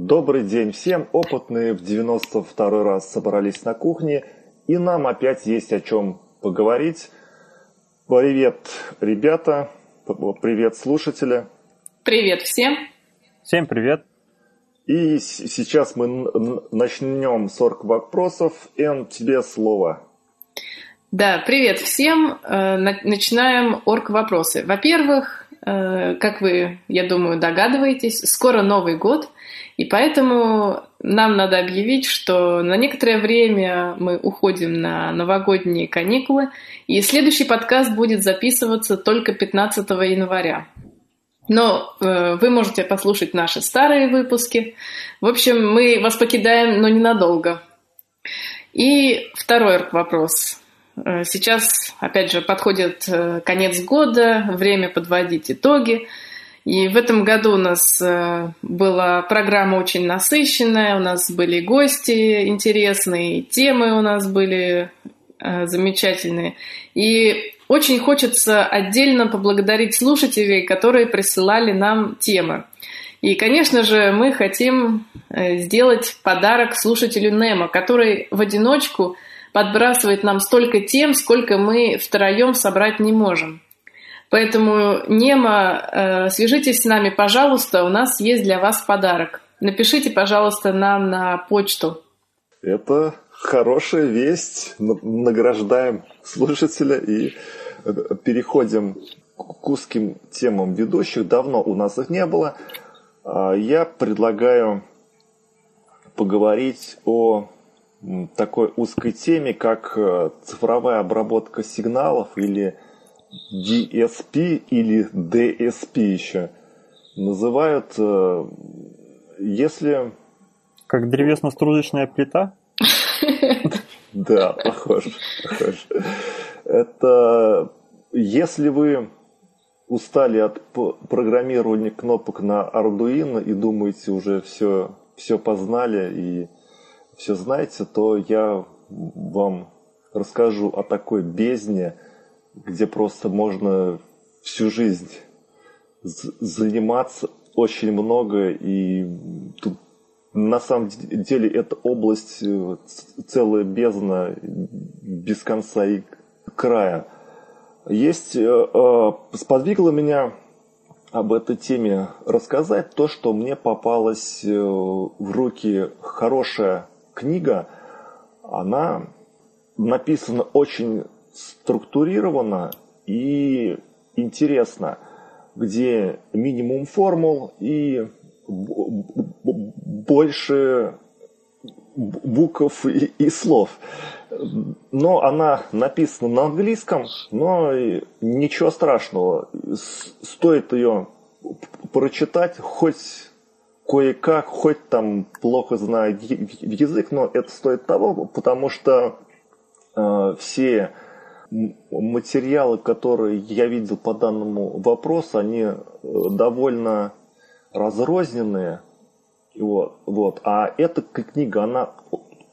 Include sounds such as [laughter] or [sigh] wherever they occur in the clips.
Добрый день всем. Опытные в 92 раз собрались на кухне, и нам опять есть о чем поговорить. Привет, ребята. Привет, слушатели. Привет всем. Всем привет. И сейчас мы начнем 40 вопросов. Эн, тебе слово. Да, привет всем. Э, начинаем орг вопросы. Во-первых, как вы, я думаю, догадываетесь, скоро Новый год, и поэтому нам надо объявить, что на некоторое время мы уходим на новогодние каникулы, и следующий подкаст будет записываться только 15 января. Но э, вы можете послушать наши старые выпуски. В общем, мы вас покидаем, но ненадолго. И второй вопрос. Э, сейчас, опять же, подходит э, конец года, время подводить итоги. И в этом году у нас э, была программа очень насыщенная, у нас были гости интересные, темы у нас были замечательные. И очень хочется отдельно поблагодарить слушателей, которые присылали нам темы. И, конечно же, мы хотим сделать подарок слушателю Немо, который в одиночку подбрасывает нам столько тем, сколько мы втроем собрать не можем. Поэтому, Нема, э, свяжитесь с нами, пожалуйста, у нас есть для вас подарок. Напишите, пожалуйста, нам на почту. Это хорошая весть. Награждаем слушателя и э, переходим к узким темам ведущих. Давно у нас их не было. А, я предлагаю поговорить о такой узкой теме, как э, цифровая обработка сигналов или DSP или DSP еще называют, э, если... Как древесно-стружечная плита? [laughs] Да, похоже, похоже. Это если вы устали от программирования кнопок на Arduino и думаете уже все, все познали и все знаете, то я вам расскажу о такой бездне – где просто можно всю жизнь заниматься очень много, и тут на самом деле эта область э, целая бездна без конца и края. Есть, э, э, сподвигло меня об этой теме рассказать то, что мне попалась в руки хорошая книга. Она написана очень структурировано и интересно, где минимум формул и больше букв и, и слов. Но она написана на английском, но ничего страшного. Стоит ее прочитать, хоть кое-как, хоть там плохо знаю язык, но это стоит того, потому что э, все материалы, которые я видел по данному вопросу, они э, довольно разрозненные. Вот, вот. А эта книга, она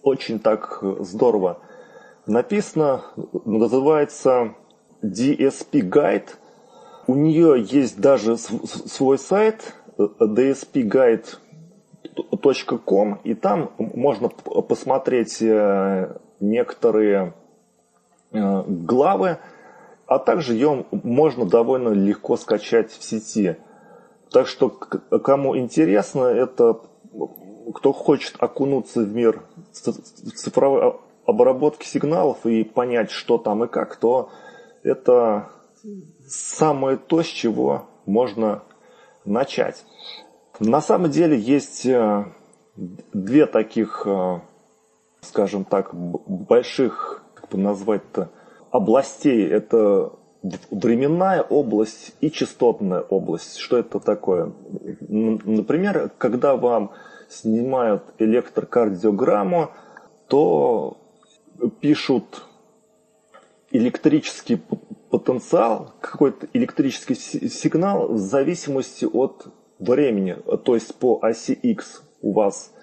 очень так здорово написана, называется DSP Guide. У нее есть даже свой сайт dspguide.com, и там можно посмотреть э, некоторые Э, главы, а также ее можно довольно легко скачать в сети. Так что кому интересно, это кто хочет окунуться в мир цифровой обработки сигналов и понять, что там и как, то это самое то, с чего можно начать. На самом деле есть э, две таких, э, скажем так, больших как бы назвать-то, областей. Это временная область и частотная область. Что это такое? Например, когда вам снимают электрокардиограмму, то пишут электрический потенциал, какой-то электрический сигнал в зависимости от времени. То есть по оси X у вас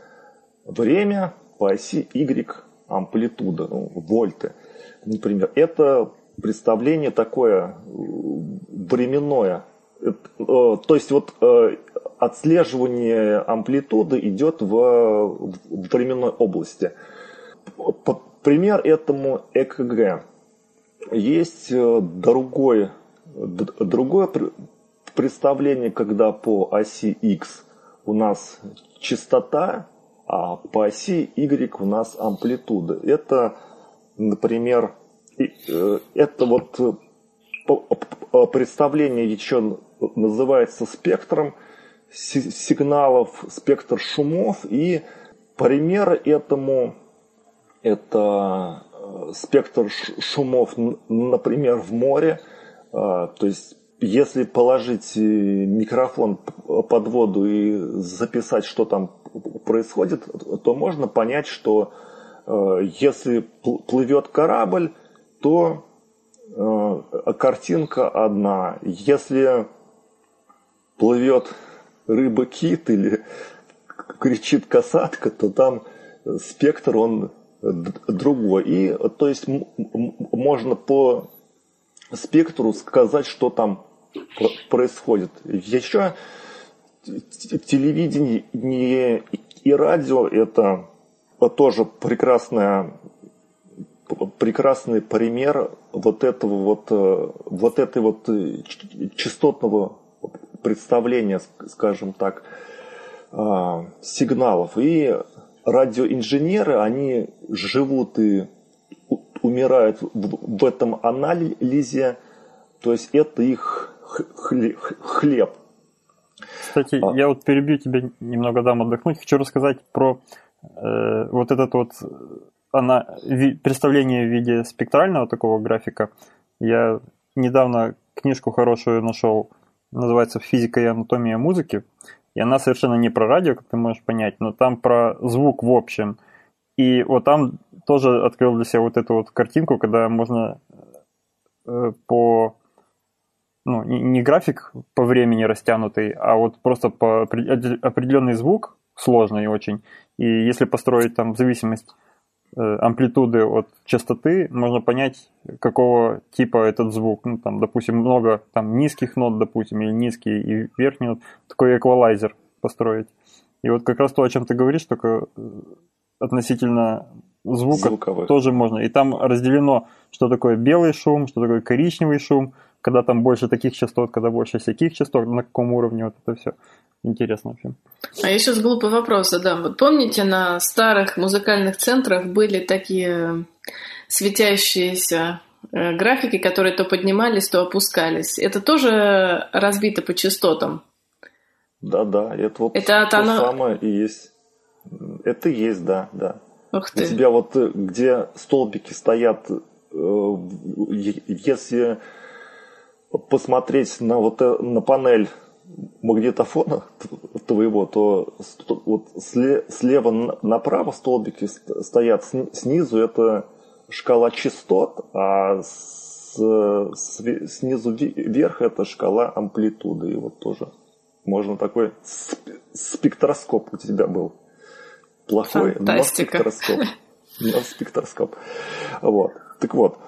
время, по оси Y амплитуда, ну, вольты, например. Это представление такое э, временное. Э, то есть вот э, отслеживание амплитуды идет в, временной области. Пример этому ЭКГ. Есть э, другой, другое представление, когда по оси X у нас частота, а по оси Y у нас амплитуда. Это, например, э, это вот э, представление еще называется спектром сигналов, спектр шумов. И пример этому это спектр шумов, например, в море. То есть если положить микрофон под воду и записать, что там происходит, то можно понять, что э, если плывет корабль, то э, картинка одна. Если плывет рыба-кит или кричит касатка, то там спектр он другой. И то есть можно по спектру сказать, что там происходит. Еще телевидение и радио это тоже прекрасная прекрасный пример вот этого вот, вот этой вот частотного представления, скажем так, а, сигналов. И радиоинженеры, они живут и умирают в этом анализе, то есть это их хлеб. Кстати, а. я вот перебью тебя, немного дам отдохнуть. Хочу рассказать про э, вот этот вот она, ви, представление в виде спектрального такого графика. Я недавно книжку хорошую нашел, называется «Физика и анатомия музыки». И она совершенно не про радио, как ты можешь понять, но там про звук в общем. И вот там тоже открыл для себя вот эту вот картинку, когда можно э, по ну, не график по времени растянутый, а вот просто по определенный звук сложный очень. И если построить там зависимость амплитуды от частоты, можно понять, какого типа этот звук. Ну, там, допустим, много там низких нот, допустим, или низкие и верхние нот. Такой эквалайзер построить. И вот как раз то, о чем ты говоришь, только э, относительно звука Звуковых. тоже можно. И там разделено, что такое белый шум, что такое коричневый шум, когда там больше таких частот, когда больше всяких частот, на каком уровне вот это все. Интересно вообще. А я сейчас глупый вопрос задам. Вот помните, на старых музыкальных центрах были такие светящиеся э, графики, которые то поднимались, то опускались. Это тоже разбито по частотам? Да, да, это вот это то оно... самое и есть. Это и есть, да, да. Ух ты. У тебя вот э, где столбики стоят, э, если посмотреть на вот э, на панель магнитофона твоего, то вот слева направо столбики стоят, снизу это шкала частот, а с, снизу вверх это шкала амплитуды. И вот тоже можно такой спектроскоп у тебя был. Плохой, Фантастика. но спектроскоп. [laughs] Но спектроскоп. Вот. Так вот,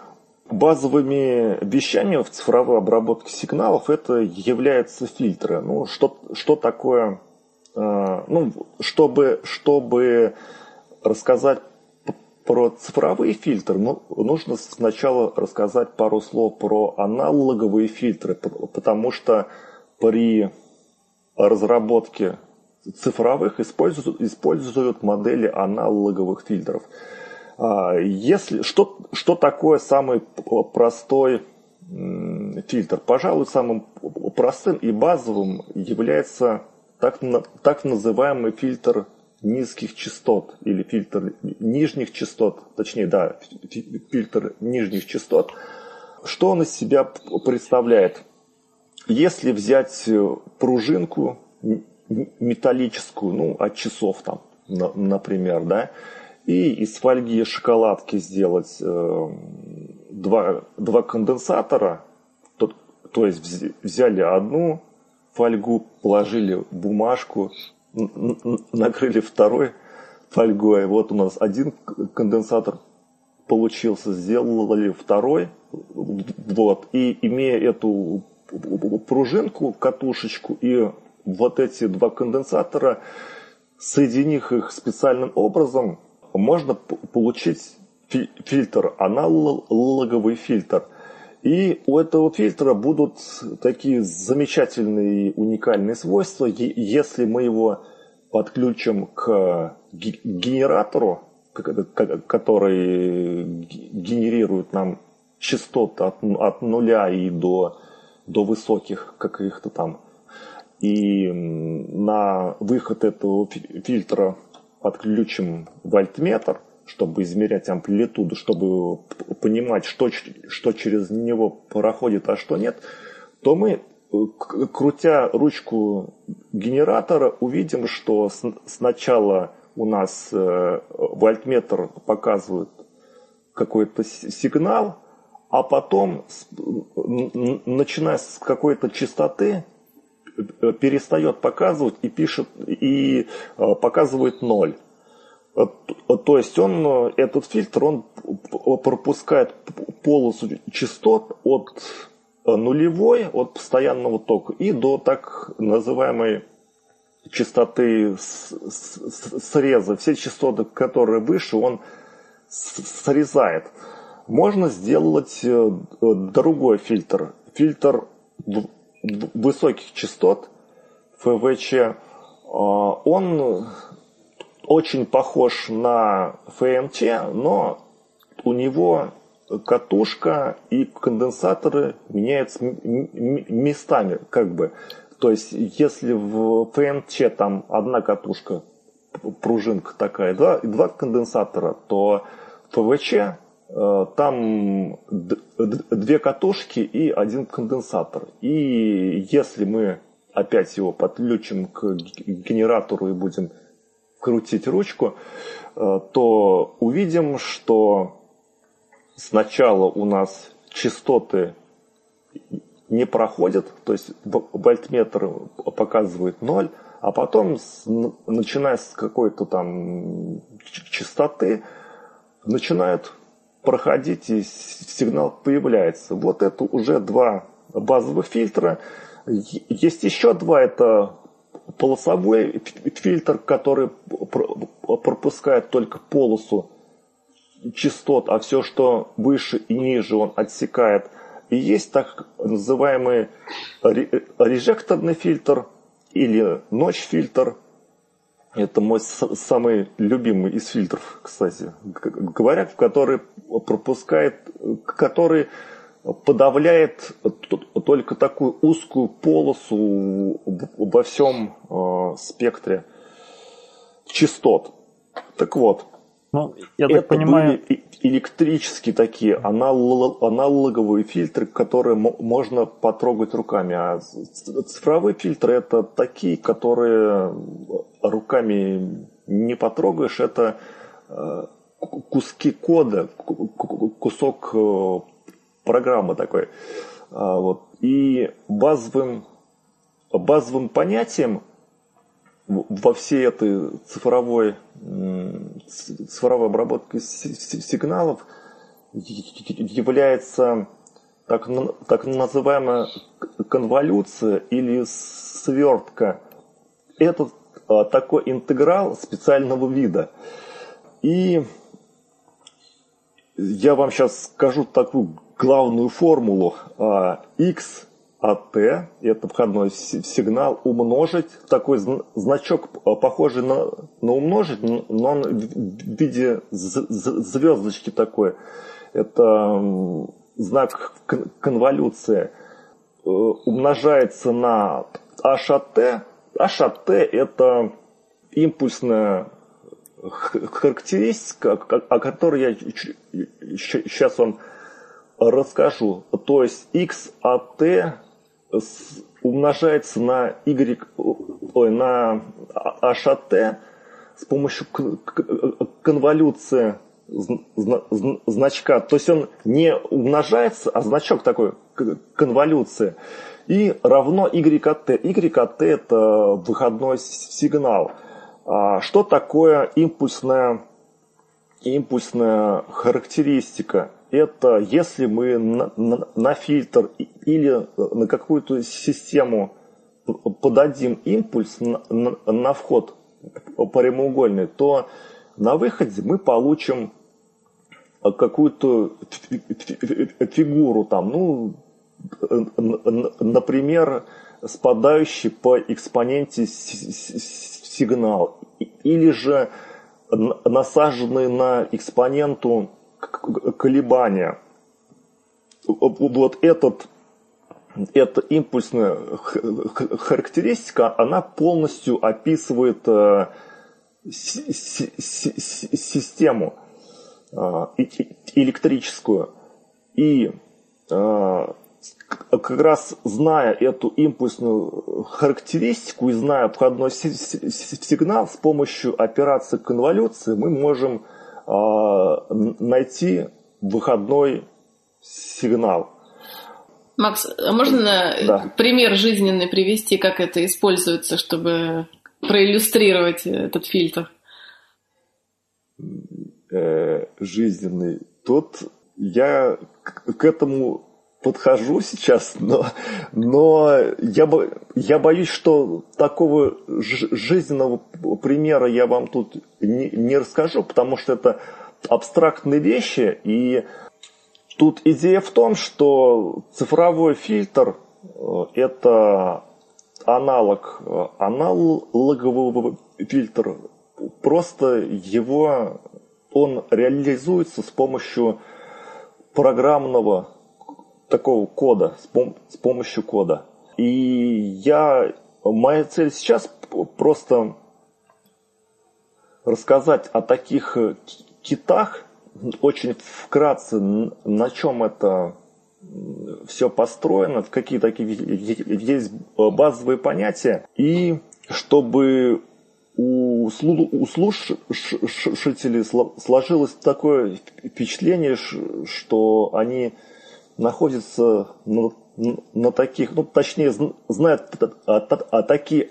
базовыми вещами в цифровой обработке сигналов это являются фильтры. Ну, что, что такое, э, ну, чтобы, чтобы рассказать про цифровые фильтры, ну, нужно сначала рассказать пару слов про аналоговые фильтры, потому что при разработке цифровых используют, используют модели аналоговых фильтров. Если, что, что такое самый простой фильтр? Пожалуй, самым простым и базовым является так, так называемый фильтр низких частот или фильтр нижних частот, точнее, да, фильтр нижних частот. Что он из себя представляет? Если взять пружинку металлическую, ну, от часов там, например, да, и из фольги шоколадки сделать э, два, два конденсатора, то, то есть взяли одну фольгу, положили бумажку, накрыли второй фольгой. Вот у нас один конденсатор получился, сделали второй, вот, и имея эту пружинку, катушечку и вот эти два конденсатора, соединив их специальным образом, можно получить фильтр, аналоговый фильтр. И у этого фильтра будут такие замечательные уникальные свойства, если мы его подключим к генератору, который генерирует нам частоты от, от нуля и до, до высоких каких-то там. И на выход этого фильтра подключим вольтметр, чтобы измерять амплитуду, чтобы понимать, что, что через него проходит, а что нет, то мы, э, крутя ручку генератора, увидим, что сначала у нас э, вольтметр показывает какой-то сигнал, а потом, начиная с какой-то частоты, перестает показывать и пишет и э, показывает ноль. То есть он, этот фильтр, он пропускает полосу частот от нулевой, от постоянного тока и до так называемой частоты среза, все частоты, которые выше, он срезает. Можно сделать э, другой фильтр. Фильтр высоких частот, ФВЧ, э, он очень похож на ФМЧ, но у него катушка и конденсаторы меняются местами, как бы. То есть, если в ПМЧ там одна катушка, пружинка такая, два, и два конденсатора, то э, там две катушки и один конденсатор. И если мы опять его подключим к генератору и будем крутить ручку, э, то увидим, что сначала у нас частоты не проходит, то есть вольтметр показывает 0, а потом, начиная с какой-то там частоты, начинает проходить и сигнал появляется. Вот это уже два базовых фильтра. Есть еще два, это полосовой фильтр, который пропускает только полосу частот, а все, что выше и ниже, он отсекает – и есть так называемый режекторный фильтр или ночь-фильтр. Это мой самый любимый из фильтров, кстати, говоря, который пропускает, который подавляет только такую узкую полосу во всем э, спектре частот. Так вот, ну, я так понимаю... были электрические такие аналоговые фильтры, которые можно потрогать руками. А цифровые фильтры это такие, которые руками не потрогаешь. Это э, куски кода, кусок э, программы такой. А, вот. И базовым, базовым понятием во всей этой цифровой, цифровой обработке сигналов является так, так называемая конволюция или свертка. Это а, такой интеграл специального вида. И я вам сейчас скажу такую главную формулу. x АТ, это входной сигнал, умножить, такой значок, э, похожий на, на умножить, но он в виде звездочки такой. Это знак конволюции. Э, умножается на HAT. HAT это импульсная характеристика, о которой я сейчас вам расскажу. То есть XAT умножается на y, ой, на HAT с помощью конволюции значка. То есть он не умножается, а значок такой конволюции. И равно YAT. YAT это выходной сигнал. А что такое импульсная, импульсная характеристика? Это если мы на, на, на фильтр или на какую-то систему подадим импульс на, на, на вход прямоугольный, то на выходе мы получим какую-то фигуру там, ну, например, спадающий по экспоненте сигнал, или же насаженный на экспоненту колебания. Вот этот, эта импульсная характеристика, она полностью описывает э, систему э, электрическую. И э, как раз зная эту импульсную характеристику и зная входной сигнал, с помощью операции конволюции мы можем найти выходной сигнал. Макс, а можно да. пример жизненный привести, как это используется, чтобы проиллюстрировать этот фильтр? Э, жизненный. Тут я к этому подхожу сейчас, но, но я, бо, я боюсь, что такого жизненного примера я вам тут не, не расскажу, потому что это абстрактные вещи, и тут идея в том, что цифровой фильтр э, – это аналог э, аналогового фильтра, просто его он реализуется с помощью программного такого кода, с, пом- с помощью кода. И я, моя цель сейчас просто рассказать о таких китах, очень вкратце, на чем это все построено, какие такие есть базовые понятия, и чтобы у слушателей сложилось такое впечатление, что они находятся на, на таких, ну точнее знают а, а, такие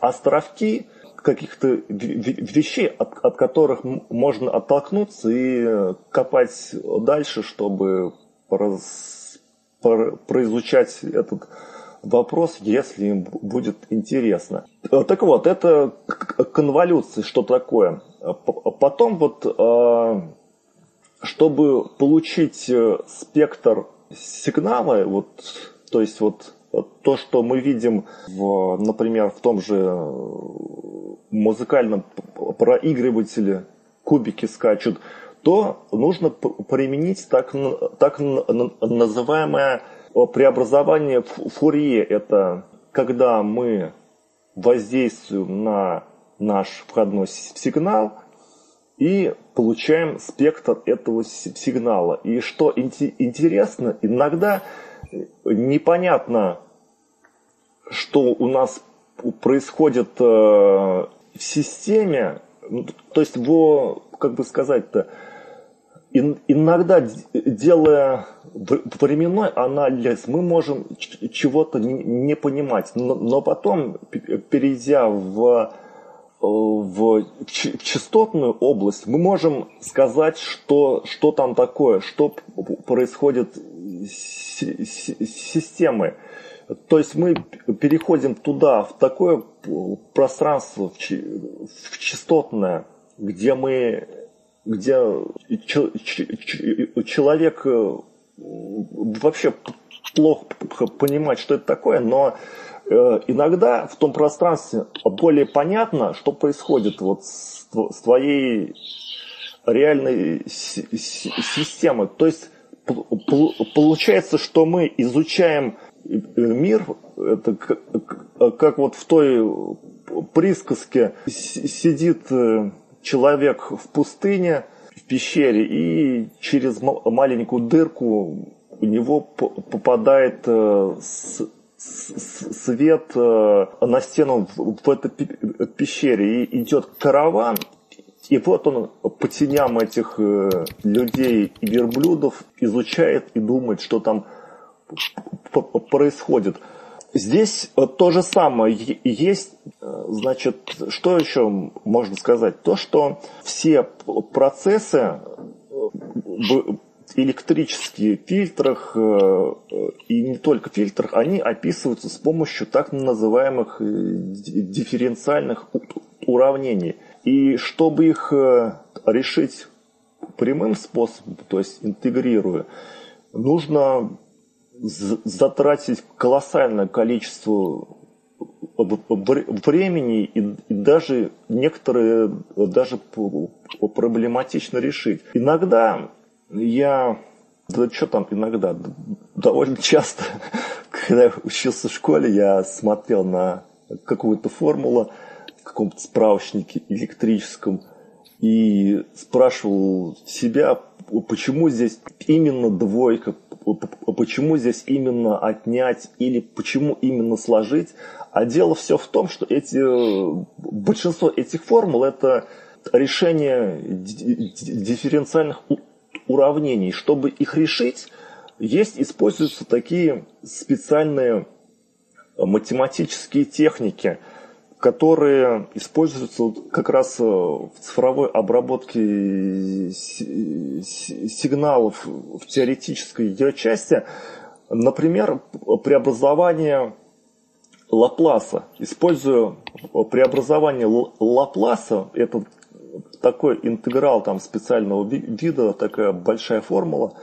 островки, каких-то вещей, от, от которых можно оттолкнуться и копать дальше, чтобы произучать этот вопрос, если им будет интересно. Так вот, это конволюция, что такое. Потом вот, а, чтобы получить э, спектр сигнала, вот, то есть вот то, что мы видим, в, например, в том же музыкальном проигрывателе кубики скачут, то нужно применить так, так называемое преобразование Фурье. Это когда мы воздействуем на наш входной сигнал и получаем спектр этого сигнала. И что интересно, иногда непонятно, что у нас происходит э, в системе, ну, то есть его, как бы сказать-то, иногда, делая временной анализ, мы можем чего-то не понимать, но потом, перейдя в в частотную область, мы можем сказать, что, что там такое, что происходит с системой. То есть мы переходим туда, в такое пространство, в частотное, где мы, где человек э, вообще плохо понимает, что это такое, но Э, иногда в том пространстве более понятно, что происходит вот с, с твоей реальной системой. То есть получается, что мы изучаем э, мир, это как, как вот в той присказке сидит э, человек в пустыне, в пещере, и через маленькую дырку у него попадает свет э, на стену в этой пещере, и идет караван, и вот он по теням этих э, людей и верблюдов изучает и думает, что там происходит. Здесь э, то же самое есть, значит, что еще можно сказать? То, что все процессы электрических фильтрах э, и не только фильтрах, они описываются с помощью так называемых дифференциальных уравнений. И чтобы их решить прямым способом, то есть интегрируя, нужно затратить колоссальное количество времени и даже некоторые даже проблематично решить. Иногда я, да что там иногда, довольно часто, [laughs] когда я учился в школе, я смотрел на какую-то формулу в каком-то справочнике электрическом и спрашивал себя, почему здесь именно двойка, почему здесь именно отнять или почему именно сложить. А дело все в том, что эти, большинство этих формул это решение дифференциальных уравнений. Чтобы их решить, есть, используются такие специальные математические техники – которые используются как раз э, в цифровой обработке сигналов в теоретической ее части. Например, преобразование Лапласа. Используя преобразование Лапласа, это такой интеграл там специального вида, такая большая формула,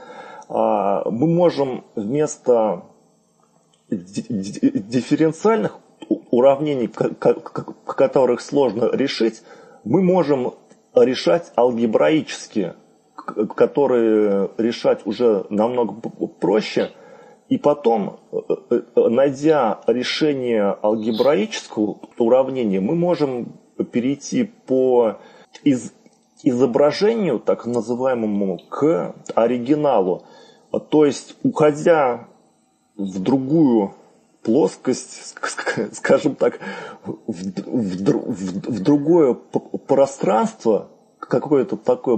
а, мы можем вместо дифференциальных уравнений, которых сложно решить, мы можем решать алгебраически, которые решать уже намного проще. И потом, э, э, найдя решение алгебраического уравнения, мы можем перейти по из, изображению, так называемому, к оригиналу. То есть, уходя в другую плоскость, скажем так, в, в, в, в другое пространство, какое-то такое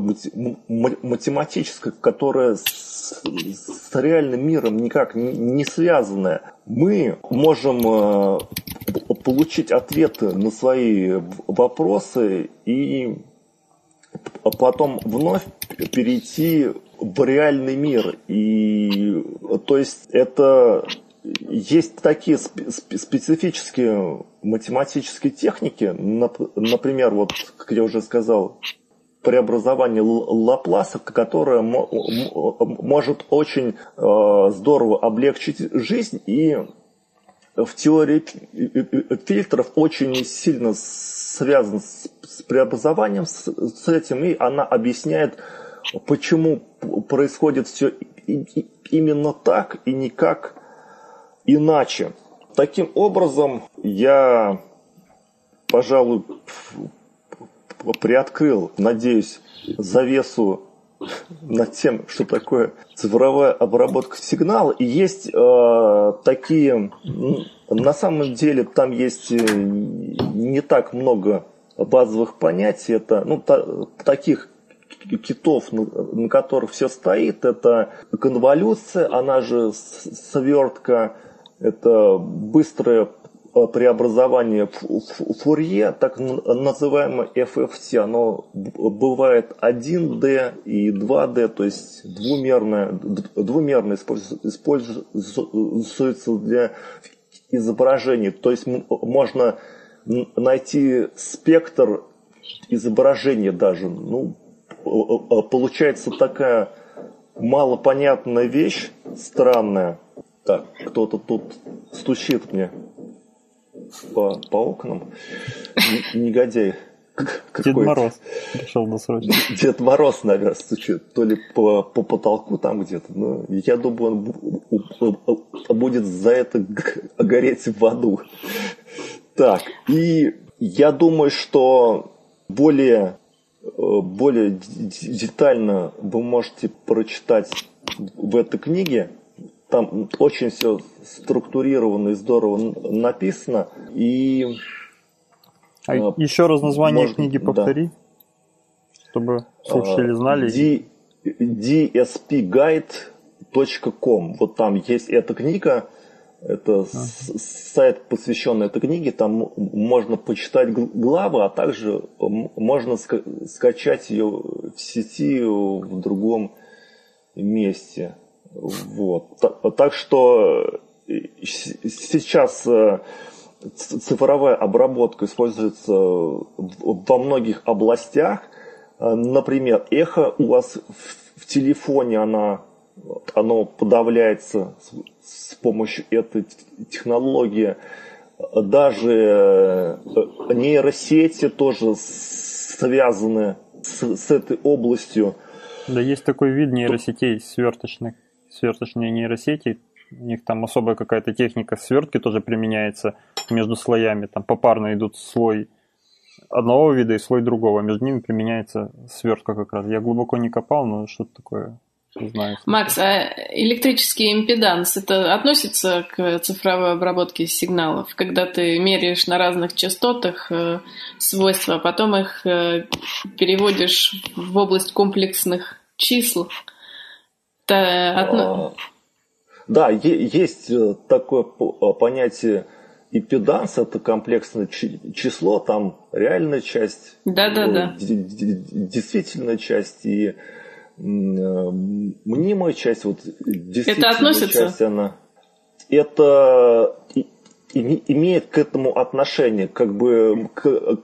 математическое, которое с, с реальным миром никак не связанное, мы можем э, получить ответы на свои вопросы и потом вновь перейти в реальный мир. И то есть это есть такие специфические математические техники, например, вот, как я уже сказал, преобразование Лапласа, которое может очень э, здорово облегчить жизнь и в теории фильтров очень сильно связан с преобразованием с этим, и она объясняет, почему происходит все именно так и не как иначе. Таким образом, я, пожалуй, приоткрыл, надеюсь, завесу над тем, что такое цифровая обработка сигнала. И есть э, такие, на самом деле, там есть э, не так много базовых понятий. Это ну, та, таких китов, на, на которых все стоит. Это конволюция, она же свертка, это быстрое э, преобразование Фурье, так называемое FFT, оно бывает 1D и 2D, то есть двумерное, двумерное используется для изображений. То есть можно найти спектр изображения даже. Ну, получается такая малопонятная вещь, странная, так, кто-то тут стучит мне по, по окнам. Негодяй. [laughs] Дед Мороз пришел на срочно. [laughs] Дед Мороз, наверное, стучит. То ли по, по потолку там где-то. Но я думаю, он будет за это [laughs] гореть в аду. Так, и я думаю, что более, более детально вы можете прочитать в этой книге там очень все структурировано и здорово написано. И а э, еще раз название может, книги повтори, да. чтобы слушатели знали. D, dspguide.com. Вот там есть эта книга. Это а. сайт, посвященный этой книге. Там можно почитать главы, а также можно скачать ее в сети в другом месте. Вот. Так что сейчас цифровая обработка используется во многих областях. Например, эхо у вас в телефоне, она, оно подавляется с помощью этой технологии. Даже нейросети тоже связаны с, с этой областью. Да, есть такой вид нейросетей сверточных, сверточные нейросети. У них там особая какая-то техника свертки тоже применяется между слоями. Там попарно идут слой одного вида и слой другого. Между ними применяется свертка как раз. Я глубоко не копал, но что-то такое знаю. Макс, а электрический импеданс, это относится к цифровой обработке сигналов, когда ты меряешь на разных частотах э, свойства, а потом их э, переводишь в область комплексных чисел? Это... Да, есть э, такое понятие импеданс, это комплексное число, там реальная часть, да, да, да. действительная часть и мнимая часть, вот действительно это относится? часть, она это имеет к этому отношение. Как бы,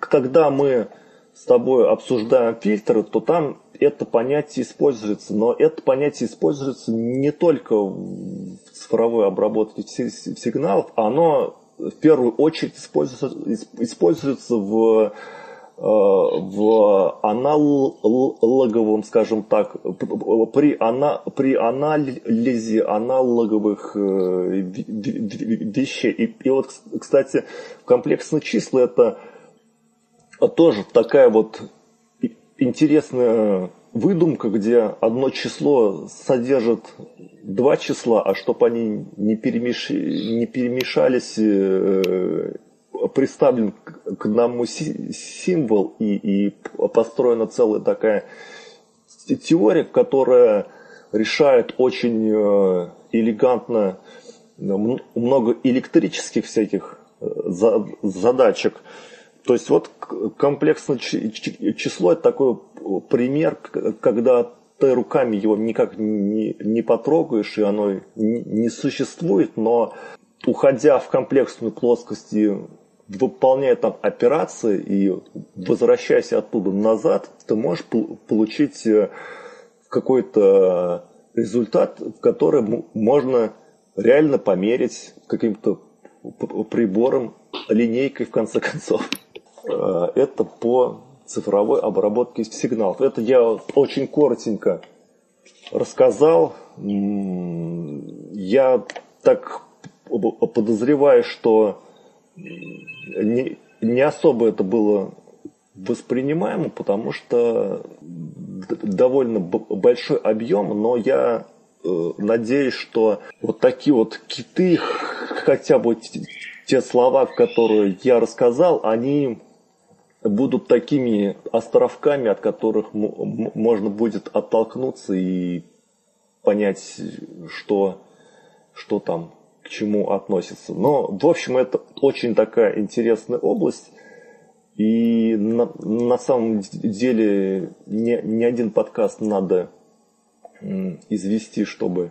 когда мы с тобой обсуждаем фильтры, то там это понятие используется. Но это понятие используется не только в цифровой обработке сигналов, оно в первую очередь используется, используется в Э, в аналоговом, скажем так, при, ана, при анализе аналоговых э, вещей. И, и вот, кстати, комплексные числа это тоже такая вот интересная выдумка, где одно число содержит два числа, а чтобы они не, перемеш... не перемешались э, представлен к одному символ и, и построена целая такая теория, которая решает очень э, элегантно много электрических всяких э, задачек. То есть вот комплексное число это такой пример, когда ты руками его никак не, не потрогаешь, и оно не существует, но уходя в комплексную плоскость и выполняя там операции и возвращаясь оттуда назад, ты можешь получить э, какой-то результат, который можно реально померить каким-то прибором, линейкой в конце концов. Э, это по цифровой обработке сигналов. Это я очень коротенько рассказал. Я так подозреваю, что не, особо это было воспринимаемо, потому что довольно большой объем, но я э, надеюсь, что вот такие вот киты, хотя бы те слова, которые я рассказал, они будут такими островками, от которых можно будет оттолкнуться и понять, что, что там к чему относится. Но, в общем, это очень такая интересная область. И на, на самом деле не, не один подкаст надо извести, чтобы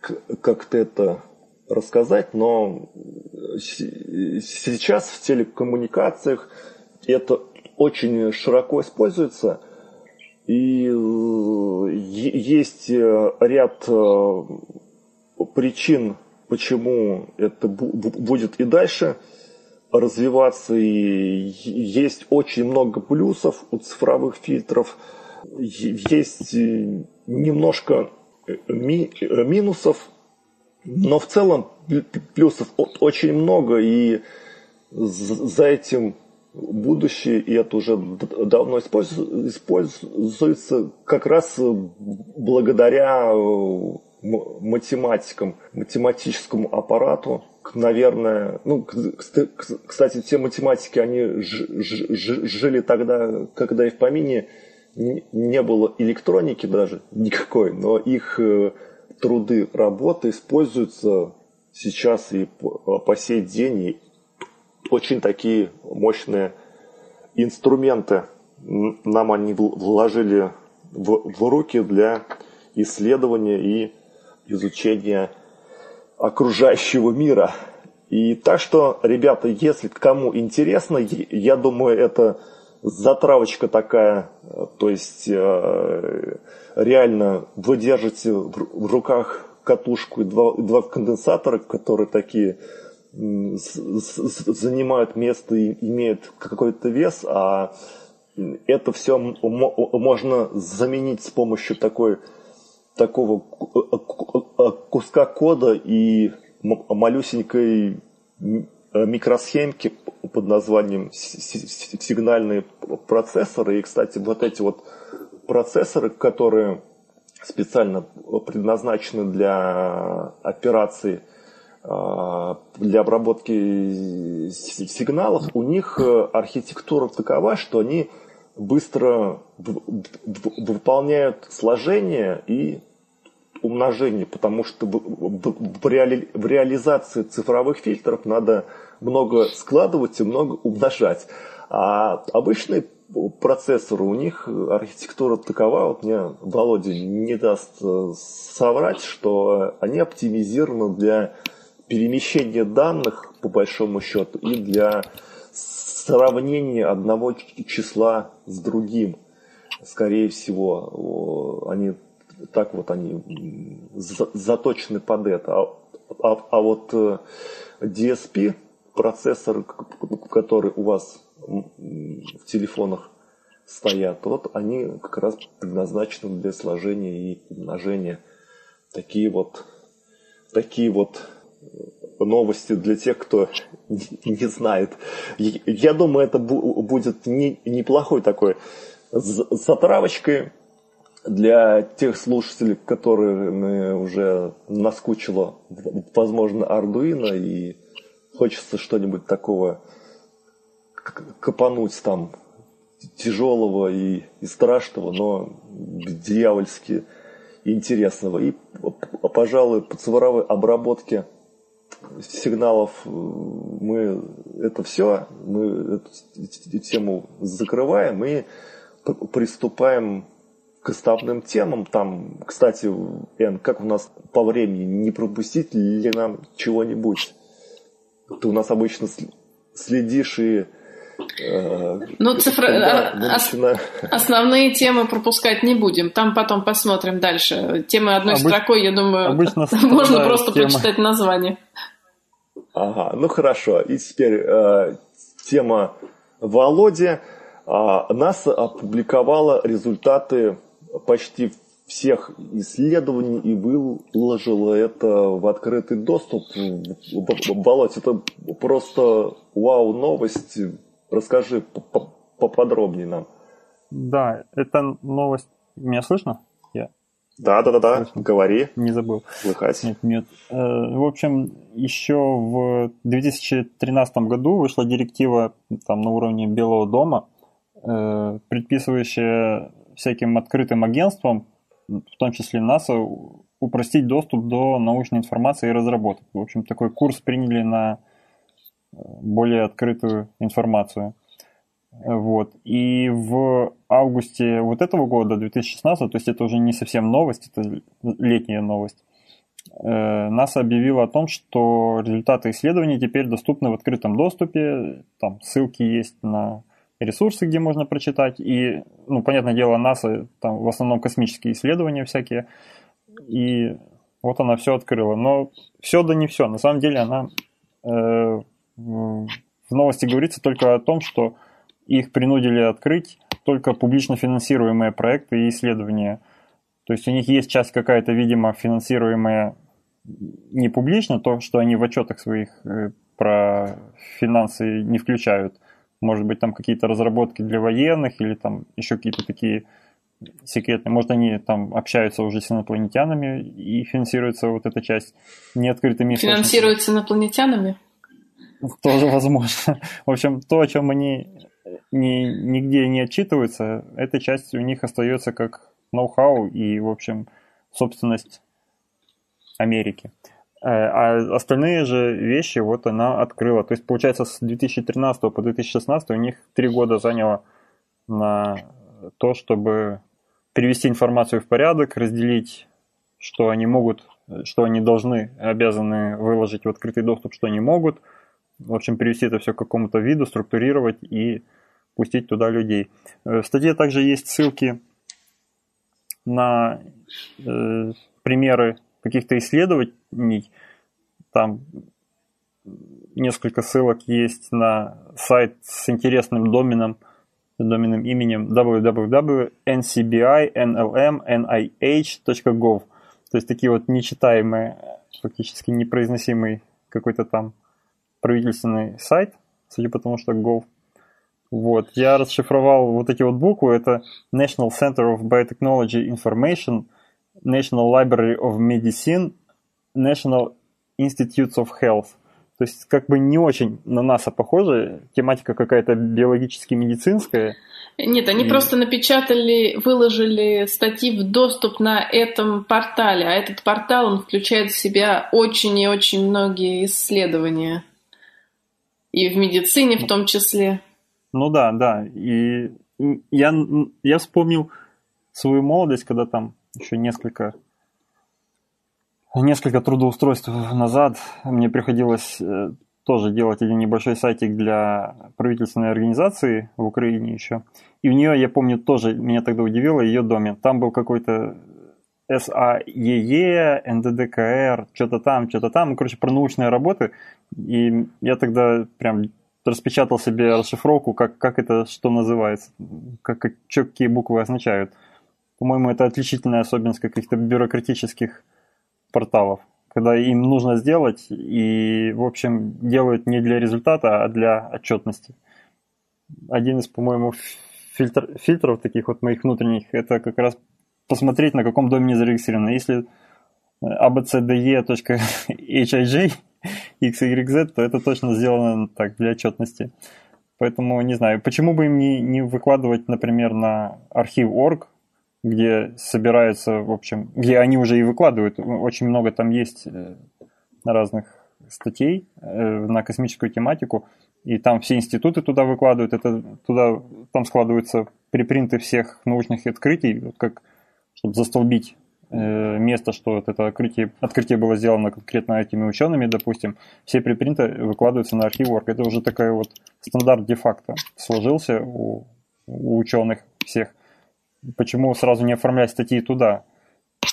как-то это рассказать, но сейчас в телекоммуникациях это очень широко используется, и э, есть ряд э, причин почему это будет и дальше развиваться. И есть очень много плюсов у цифровых фильтров, есть немножко ми минусов, но в целом плюсов очень много, и за этим будущее, и это уже давно используется как раз благодаря математикам, математическому аппарату, наверное, ну, кстати, те математики, они жили тогда, когда и в помине не было электроники даже никакой, но их э, труды, работы используются сейчас и по сей день, очень такие мощные инструменты нам они вложили в, в руки для исследования и изучения окружающего мира. И так что, ребята, если кому интересно, я думаю, это затравочка такая, то есть э, реально вы держите в руках катушку и два, два конденсатора, которые такие занимают место и имеют какой-то вес, а это все можно заменить с помощью такой, такого куска кода и малюсенькой микросхемки под названием сигнальные процессоры. И, кстати, вот эти вот процессоры, которые специально предназначены для операций для обработки сигналов, у них э, архитектура такова, что они быстро выполняют сложение и умножение, потому что в реализации цифровых фильтров надо много складывать и много умножать. А обычные процессоры, у них архитектура такова, вот мне Володя не даст э, соврать, что они оптимизированы для перемещения данных, по большому счету, и для сравнения одного числа с другим. Скорее всего, они так вот они заточены под это. А, а, а вот э, DSP, процессоры, которые у вас в телефонах стоят, вот они как раз предназначены для сложения и умножения. Такие вот, такие вот новости для тех, кто [laughs] не знает. Я думаю, это будет неплохой такой затравочкой для тех слушателей, которые уже наскучило, возможно, Arduino и хочется что-нибудь такого копануть там тяжелого и, и страшного, но дьявольски интересного. И, пожалуй, по цифровой обработке сигналов э, мы это все, мы эту тему закрываем и приступаем к основным темам. Там, кстати, Эн, как у нас по времени, не пропустить ли нам чего-нибудь? Ты у нас обычно следишь и э, ну, цифра... А, ос... основные темы пропускать не будем. Там потом посмотрим дальше. Темы одной Обыч... строкой, я думаю, Обычно [laughs] можно просто тема. прочитать название. Ага, ну хорошо. И теперь э, тема Володи. А, НАСА опубликовала результаты почти всех исследований и выложила это в открытый доступ. Володь, это просто вау новость. Расскажи поподробнее нам. Да, это новость. Меня слышно? Да, да, да, да. Говори. Не забыл. Слыхать. Нет, нет. Э, в общем, еще в 2013 году вышла директива там, на уровне Белого дома, э, предписывающая всяким открытым агентствам, в том числе НАСА, упростить доступ до научной информации и разработок. В общем, такой курс приняли на э, более открытую информацию. Вот. И в августе вот этого года, 2016, то есть это уже не совсем новость, это летняя новость, э, НАСА объявила о том, что результаты исследований теперь доступны в открытом доступе. Там ссылки есть на ресурсы, где можно прочитать. И, ну, понятное дело, НАСА, там в основном космические исследования всякие. И вот она все открыла. Но все да не все. На самом деле она э, в новости говорится только о том, что их принудили открыть только публично финансируемые проекты и исследования. То есть у них есть часть какая-то, видимо, финансируемая не публично, то, что они в отчетах своих э, про финансы не включают – может быть, там какие-то разработки для военных или там еще какие-то такие секретные. Может, они там общаются уже с инопланетянами и финансируется вот эта часть неоткрытыми Финансируется инопланетянами? Тоже возможно. В общем, то, о чем они ни, нигде не отчитываются, эта часть у них остается как ноу-хау и, в общем, собственность Америки. Э, а остальные же вещи вот она открыла. То есть, получается, с 2013 по 2016 у них три года заняло на то, чтобы привести информацию в порядок, разделить, что они могут, что они должны, обязаны выложить в открытый доступ, что они могут. В общем, привести это все к какому-то виду, структурировать и пустить туда людей. В статье также есть ссылки на э, примеры каких-то исследований. Там несколько ссылок есть на сайт с интересным доменом, доменным именем www.ncbi.nlm.nih.gov. То есть такие вот нечитаемые, фактически непроизносимый какой-то там правительственный сайт, судя по тому, что gov. Вот, я расшифровал вот эти вот буквы. Это National Center of Biotechnology Information, National Library of Medicine, National Institutes of Health. То есть как бы не очень на НАСА похоже, тематика какая-то биологически-медицинская. Нет, они и... просто напечатали, выложили статьи в доступ на этом портале, а этот портал, он включает в себя очень и очень многие исследования. И в медицине в том числе. Ну да, да. И я, я вспомнил свою молодость, когда там еще несколько несколько трудоустройств назад мне приходилось э, тоже делать один небольшой сайтик для правительственной организации в Украине еще. И у нее, я помню, тоже меня тогда удивило ее домен. Там был какой-то САЕЕ, НДДКР, что-то там, что-то там. Ну, короче, про научные работы. И я тогда прям распечатал себе расшифровку, как, как это что называется, как, как, что, какие буквы означают. По-моему, это отличительная особенность каких-то бюрократических порталов, когда им нужно сделать, и, в общем, делают не для результата, а для отчетности. Один из, по-моему, фильтр, фильтров таких вот моих внутренних, это как раз посмотреть, на каком домене зарегистрировано. Если abcde.hij [laughs] XYZ, то это точно сделано так, для отчетности. Поэтому не знаю, почему бы им не, не выкладывать, например, на архив орг, где собираются, в общем, где они уже и выкладывают. Очень много там есть э, разных статей э, на космическую тематику, и там все институты туда выкладывают, это туда, там складываются припринты всех научных открытий, как, чтобы застолбить Э, место, что вот это открытие, открытие было сделано конкретно этими учеными, допустим, все припринты выкладываются на архив Org. Это уже такой вот стандарт де-факто сложился у, у ученых всех. Почему сразу не оформлять статьи туда?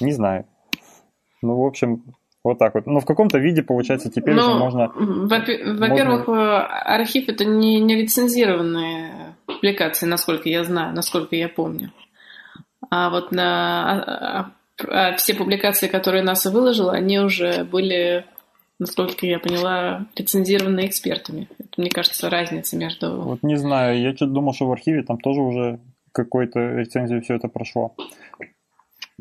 Не знаю. Ну, в общем, вот так вот. Но в каком-то виде, получается, теперь ну, уже можно... Во-первых, можно... архив это не, не лицензированные публикации, насколько я знаю, насколько я помню. А вот на а, а, а все публикации, которые НАСА выложила, они уже были, насколько я поняла, рецензированы экспертами. Это, мне кажется, разница между... Вот не знаю, я что-то думал, что в архиве там тоже уже какой-то рецензию все это прошло.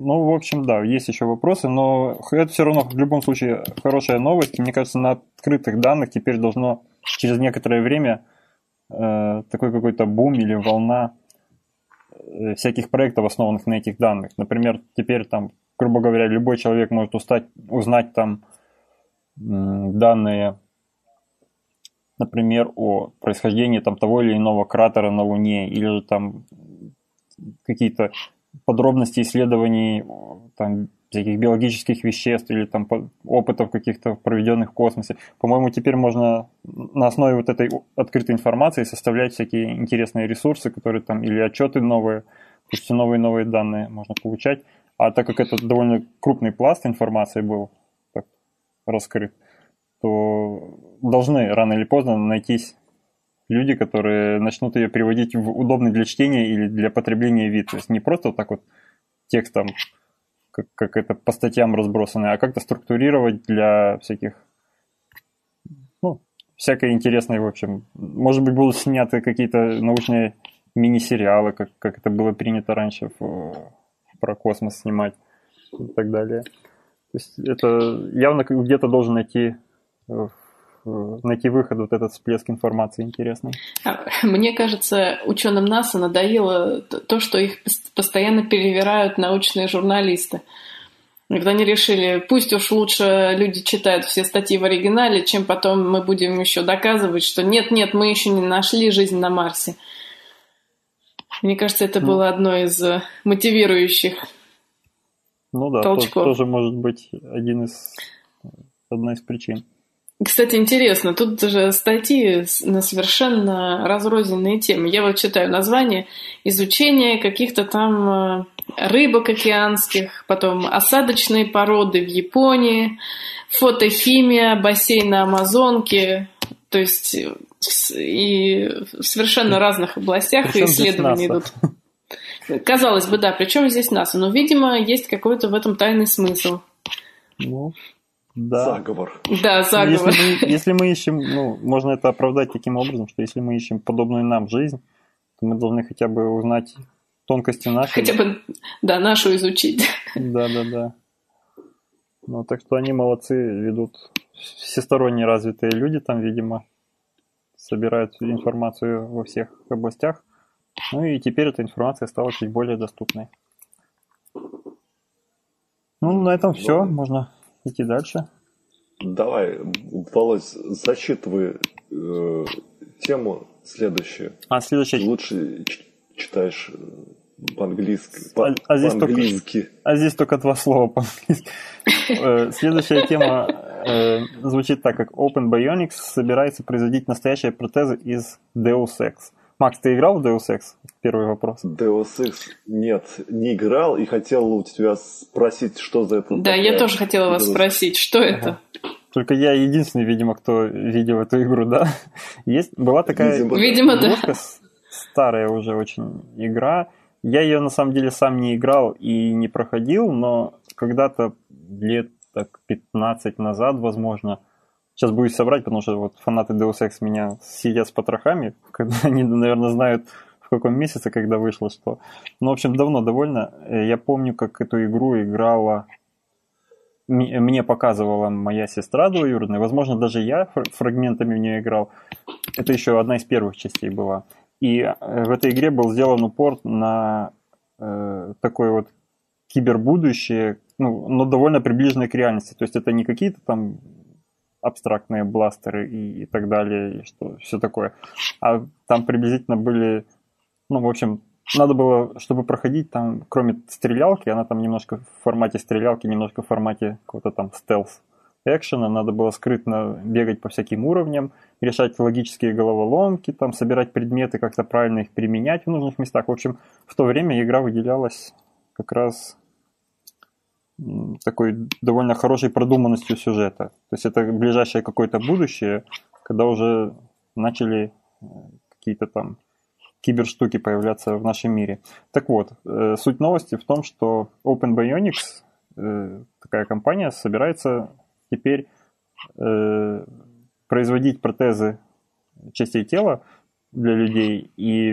Ну, в общем, да, есть еще вопросы, но это все равно в любом случае хорошая новость. Мне кажется, на открытых данных теперь должно через некоторое время э, такой какой-то бум или волна всяких проектов, основанных на этих данных. Например, теперь там, грубо говоря, любой человек может устать, узнать там данные, например, о происхождении там того или иного кратера на Луне, или там какие-то подробности исследований там, всяких биологических веществ или там опытов каких-то проведенных в космосе. По-моему, теперь можно на основе вот этой открытой информации составлять всякие интересные ресурсы, которые там или отчеты новые, есть новые новые данные можно получать. А так как это довольно крупный пласт информации был так, раскрыт, то должны рано или поздно найтись люди, которые начнут ее приводить в удобный для чтения или для потребления вид. То есть не просто вот так вот текстом как, как это по статьям разбросано, а как-то структурировать для всяких, ну, всякой интересной, в общем. Может быть, будут сняты какие-то научные мини-сериалы, как, как это было принято раньше в, про космос снимать и так далее. То есть это явно где-то должен найти э, найти выход, вот этот всплеск информации интересный. А, мне кажется, ученым НАСА надоело то, что их постоянно перевирают научные журналисты. Когда они решили, пусть уж лучше люди читают все статьи в оригинале, чем потом мы будем еще доказывать, что нет-нет, мы еще не нашли жизнь на Марсе. Мне кажется, это ну, было одно из мотивирующих ну да, толчков. тоже может быть один из, одна из причин. Кстати, интересно, тут даже статьи на совершенно разрозненные темы. Я вот читаю название изучение каких-то там э, рыбок океанских, потом осадочные породы в Японии, фотохимия, бассейна Амазонки, то есть и в совершенно разных областях Причем исследования идут. Казалось бы, да, причем здесь НАСА, но, видимо, есть какой-то в этом тайный смысл. Ну, да. Заговор. Да, заговор. Если мы, если мы ищем, ну, можно это оправдать таким образом, что если мы ищем подобную нам жизнь, то мы должны хотя бы узнать тонкости нашей. Хотя бы, да, нашу изучить. Да, да, да. Ну, так что они молодцы, ведут всесторонне развитые люди там, видимо, собирают информацию во всех областях. Ну и теперь эта информация стала чуть более доступной. Ну, на этом все, можно идти дальше. Давай, Володь, зачитывай э, тему следующую. А, следующая... Лучше читаешь э, по-английски. По- а, а, здесь по-английски. Только, а здесь только два слова по-английски. Э, следующая тема э, звучит так, как Open Bionics собирается производить настоящие протезы из Deus Ex. Макс, ты играл в Deus Ex? Первый вопрос. Deus Ex нет, не играл и хотел у тебя спросить, что за это. Да, я тоже хотела вас спросить, что это? Только я единственный, видимо, кто видел эту игру, да? [laughs] Есть, была такая видимо, видимо да. старая уже очень игра. Я ее на самом деле сам не играл и не проходил, но когда-то лет так 15 назад, возможно, Сейчас боюсь собрать, потому что вот фанаты Deus Ex меня сидят с потрохами, [laughs] они, наверное, знают, в каком месяце, когда вышло что. Ну, в общем, давно довольно. Э, я помню, как эту игру играла мне показывала моя сестра двоюродная, возможно, даже я фрагментами в нее играл. Это еще одна из первых частей была. И э, в этой игре был сделан упор на э, такое вот кибербудущее, ну, но довольно приближенное к реальности. То есть это не какие-то там абстрактные бластеры и, и так далее, и что все такое. А там приблизительно были, ну, в общем, надо было, чтобы проходить там, кроме стрелялки, она там немножко в формате стрелялки, немножко в формате какого-то там стелс экшена, надо было скрытно бегать по всяким уровням, решать логические головоломки, там, собирать предметы, как-то правильно их применять в нужных местах. В общем, в то время игра выделялась как раз такой довольно хорошей продуманностью сюжета. То есть это ближайшее какое-то будущее, когда уже начали э, какие-то там киберштуки появляться в нашем мире. Так вот, э, суть новости в том, что Open Bionics, э, такая компания, собирается теперь производить протезы частей тела для людей, и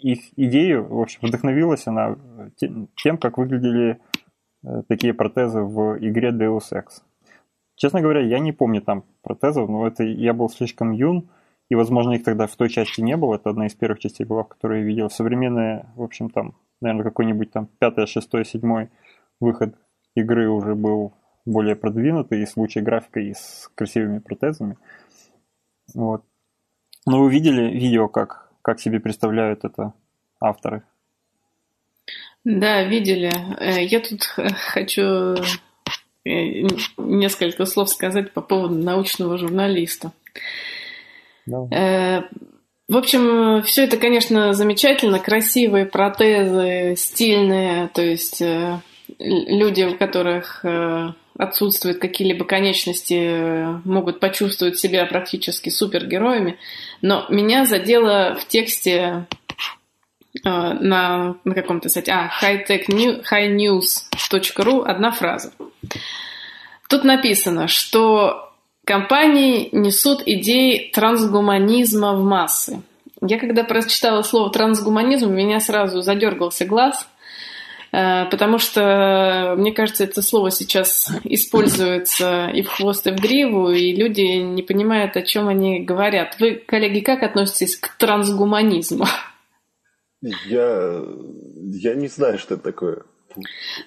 их идею, в общем, вдохновилась она тем, как выглядели такие протезы в игре Deus Ex. Честно говоря, я не помню там протезов, но это я был слишком юн, и, возможно, их тогда в той части не было. Это одна из первых частей была, которую я видел. Современные, в общем, там, наверное, какой-нибудь там пятый, шестой, седьмой выход игры уже был более продвинутый, и с лучшей графикой, и с красивыми протезами. Вот. Но вы видели видео, как, как себе представляют это авторы? Да, видели. Э, я тут хочу э, несколько слов сказать по поводу научного журналиста. Да. Э, в общем, все это, конечно, замечательно, красивые протезы, стильные, то есть люди, у которых отсутствуют какие-либо конечности, могут почувствовать себя практически супергероями. Но меня задело в тексте на, на каком-то сайте, а, hightechnews.ru одна фраза. Тут написано, что компании несут идеи трансгуманизма в массы. Я когда прочитала слово трансгуманизм, у меня сразу задергался глаз, э, потому что, мне кажется, это слово сейчас используется и в хвост, и в гриву, и люди не понимают, о чем они говорят. Вы, коллеги, как относитесь к трансгуманизму? Я, я не знаю, что это такое.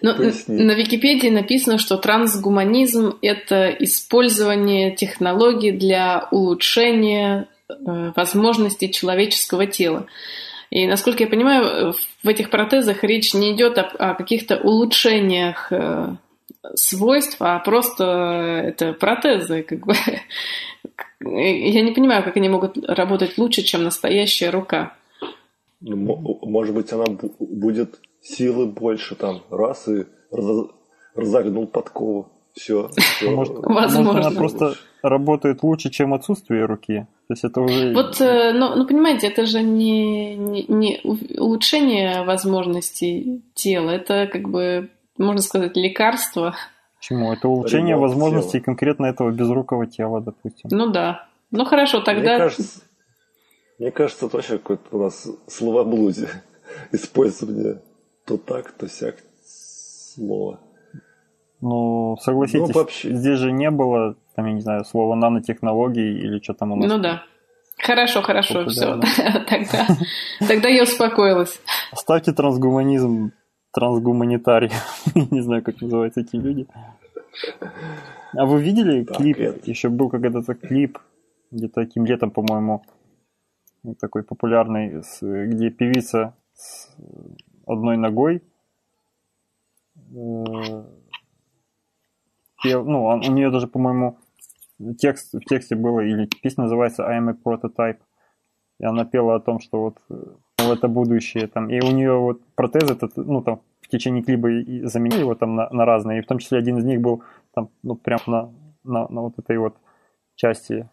Ну, на Википедии написано, что трансгуманизм – это использование технологий для улучшения э, возможностей человеческого тела. И, насколько я понимаю, в этих протезах речь не идет о, о каких-то улучшениях э, свойств, а просто это протезы. Как бы. [laughs] Я не понимаю, как они могут работать лучше, чем настоящая рука. Ну, может быть, она будет силы больше там, раз и разогнул подкову. Все. все. Может, [laughs] Возможно. может, она просто работает лучше, чем отсутствие руки. То есть это уже... Вот, э, ну, ну понимаете, это же не, не, не улучшение возможностей тела, это как бы, можно сказать, лекарство. Почему? Это улучшение Ремонт возможностей тела. конкретно этого безрукого тела, допустим. Ну да. Ну хорошо, тогда... Мне кажется, мне кажется это вообще какое-то у нас словоблудие. [laughs] Использование то так, то сяк слова. Ну, согласитесь, ну, вообще... здесь же не было, там, я не знаю, слова нанотехнологии или что там у нас. Ну да. Хорошо, хорошо, все. [laughs] тогда, тогда я успокоилась. Оставьте трансгуманизм, трансгуманитарий. [laughs] не знаю, как называются эти люди. А вы видели так, клип? Это... Еще был когда-то клип, где-то таким летом, по-моему, такой популярный, где певица с одной ногой э, пел, ну, у нее даже, по-моему, текст в тексте было, или песня называется I am a prototype, и она пела о том, что вот ну, это будущее, там, и у нее вот протез этот, ну, там, в течение клипа заменили его там на, на разные, и в том числе один из них был там, ну, прям на, на, на вот этой вот части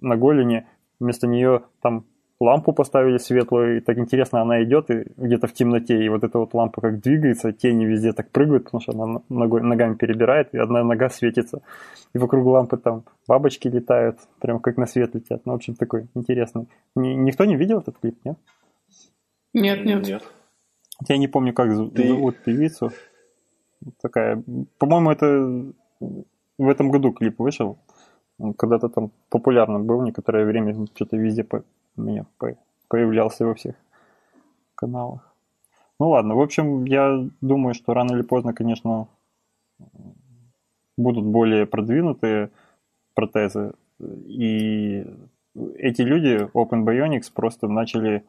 на голени, вместо нее там лампу поставили светлую, и так интересно, она идет и где-то в темноте, и вот эта вот лампа как двигается, тени везде так прыгают, потому что она ногой, ногами перебирает, и одна нога светится. И вокруг лампы там бабочки летают, прям как на свет летят. Ну, в общем, такой интересный. Ни, никто не видел этот клип, нет? Нет, нет. Нет. Я не помню, как Ты... зовут певицу. Такая, по-моему, это в этом году клип вышел. Когда-то там популярным был некоторое время, что-то везде по у меня появлялся во всех каналах. Ну ладно, в общем, я думаю, что рано или поздно, конечно, будут более продвинутые протезы. И эти люди, Open Bionics, просто начали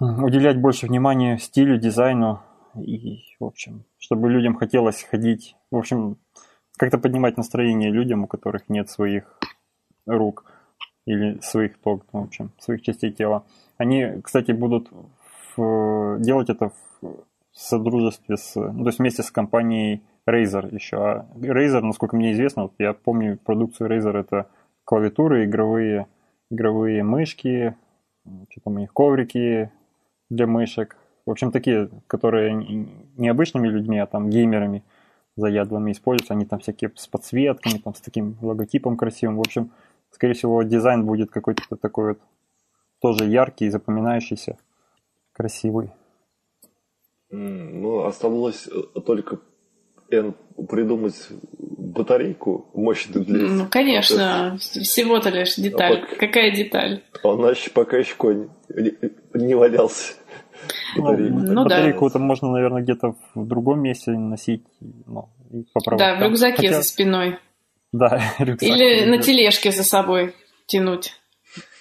уделять больше внимания стилю, дизайну и, в общем, чтобы людям хотелось ходить, в общем, как-то поднимать настроение людям, у которых нет своих рук или своих ток, в общем, своих частей тела. Они, кстати, будут в, делать это в содружестве с, ну, то есть вместе с компанией Razer еще. А Razer, насколько мне известно, вот я помню продукцию Razer, это клавиатуры, игровые, игровые мышки, что там у них, коврики для мышек. В общем, такие, которые не обычными людьми, а там геймерами заядлыми используются. Они там всякие с подсветками, там с таким логотипом красивым. В общем, скорее всего, дизайн будет какой-то такой вот тоже яркий, запоминающийся, красивый. Ну, оставалось э, только придумать батарейку мощную для Ну, конечно, всего-то лишь деталь. А пока... Какая деталь? Он еще пока еще конь не, не валялся. Батарейку, ну, батарейку да. можно, наверное, где-то в другом месте носить ну. Да, в рюкзаке Хотя... за спиной. Да, [laughs] рюкзак. Или на тележке за собой тянуть.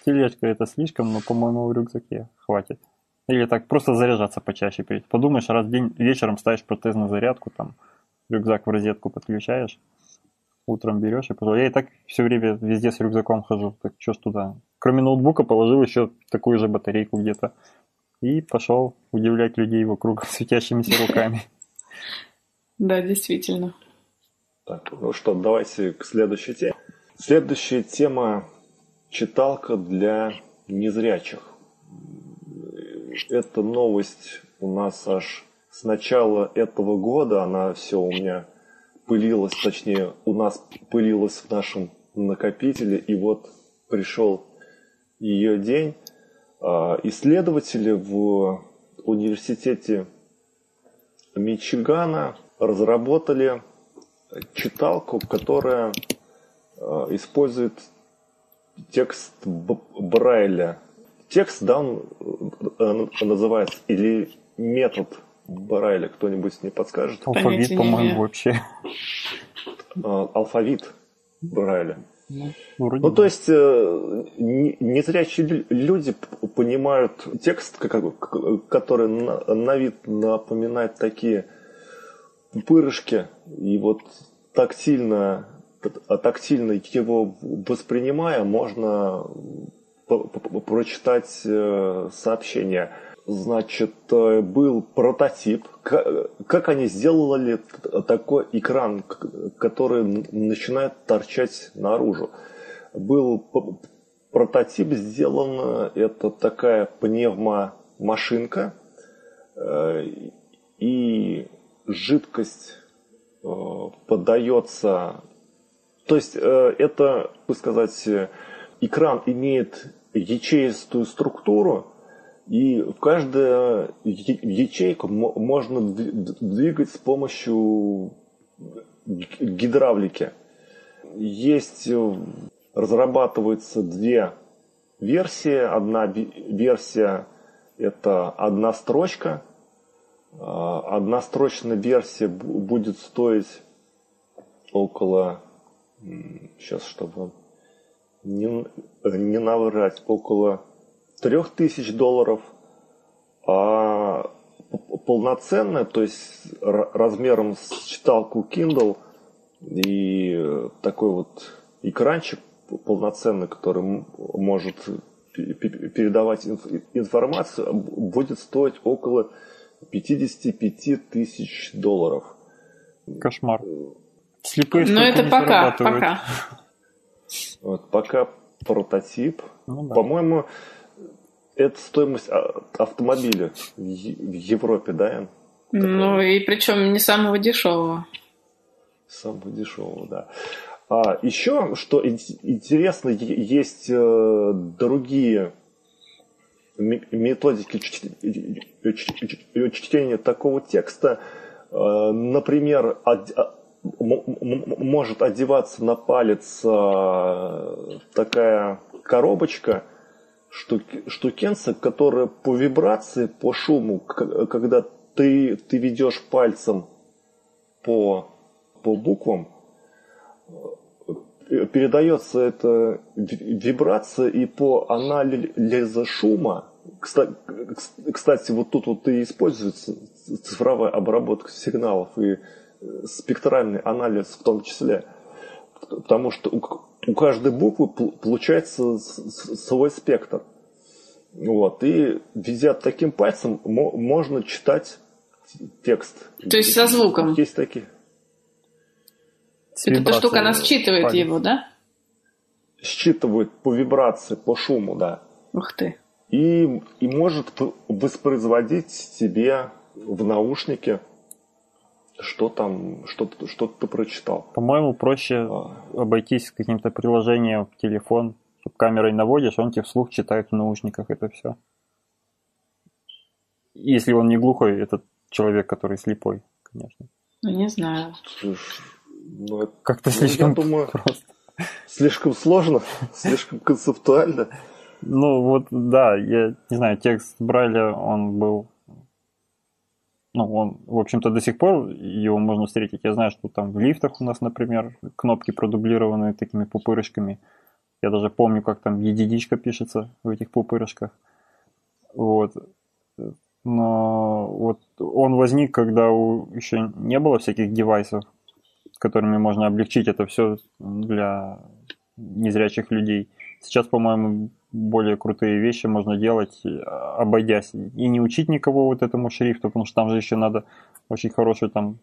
Тележка это слишком, но, по-моему, в рюкзаке хватит. Или так просто заряжаться почаще. Подумаешь, раз в день вечером ставишь протез на зарядку, там рюкзак в розетку подключаешь, утром берешь и пошел. Я и так все время везде с рюкзаком хожу. Так что ж туда. Кроме ноутбука положил еще такую же батарейку где-то. И пошел удивлять людей вокруг [laughs] светящимися руками. Да, действительно. Так, ну что, давайте к следующей теме. Следующая тема – читалка для незрячих. Эта новость у нас аж с начала этого года, она все у меня пылилась, точнее, у нас пылилась в нашем накопителе, и вот пришел ее день. А, исследователи в университете Мичигана разработали читалку, которая э, использует текст Брайля. Текст, да, он э, называется, или метод Брайля, кто-нибудь не подскажет? Алфавит, по-моему, вообще. Э, алфавит Брайля. Ну, ну то есть э, незрячие люди понимают текст, который на вид напоминает такие пырышки, и вот тактильно, тактильно его воспринимая, можно прочитать э, сообщение. Значит, э, был прототип. Как они сделали такой экран, который начинает торчать наружу? Был прототип сделан, это такая пневмомашинка, э, и жидкость подается, то есть это, так сказать, экран имеет ячеистую структуру, и в каждую ячейку можно двигать с помощью гидравлики. Есть, э, разрабатываются две версии. Одна версия это одна строчка. А, однострочная версия будет стоить около, сейчас чтобы не, не наврать, около 3000 долларов, а полноценная, то есть размером с читалку Kindle и такой вот экранчик полноценный, который может передавать информацию, будет стоить около 55 тысяч долларов. Кошмар. Слепые Но это пока, пока. [laughs] Вот, пока прототип. Ну, да. По-моему, это стоимость а, автомобиля в Европе, да, Ну и причем не самого дешевого. Самого дешевого, да. А еще, что интересно, есть э, другие методики чтения такого текста. Э, например, может одеваться на палец а, такая коробочка, штукенца, которая по вибрации, по шуму, когда ты, ты ведешь пальцем по, по буквам, э, передается эта вибрация и по анализу шума, кстати, вот тут вот и используется цифровая обработка сигналов и спектральный анализ в том числе. Потому что у, каждой буквы получается свой спектр. Вот. И везя таким пальцем можно читать текст. То есть со звуком? Есть такие. Эта штука, она считывает палец. его, да? Считывает по вибрации, по шуму, да. Ух ты. И, и может воспроизводить тебе в наушнике что там, что, что ты прочитал? По-моему, проще а. обойтись каким-то приложением в телефон, чтобы камерой наводишь, он тебе вслух читает в наушниках это все. Если он не глухой, этот человек, который слепой, конечно. Ну, не знаю. Ну, Как-то ну, слишком думаю, просто. Слишком сложно, слишком концептуально. Ну вот, да, я не знаю, текст Брайля, он был ну, он, в общем-то, до сих пор его можно встретить. Я знаю, что там в лифтах у нас, например, кнопки продублированы такими пупырышками. Я даже помню, как там единичка пишется в этих пупырышках. Вот. Но вот он возник, когда у, еще не было всяких девайсов, которыми можно облегчить это все для незрячих людей. Сейчас, по-моему, более крутые вещи можно делать, э, обойдясь. И не учить никого вот этому шрифту, потому что там же еще надо очень хорошую там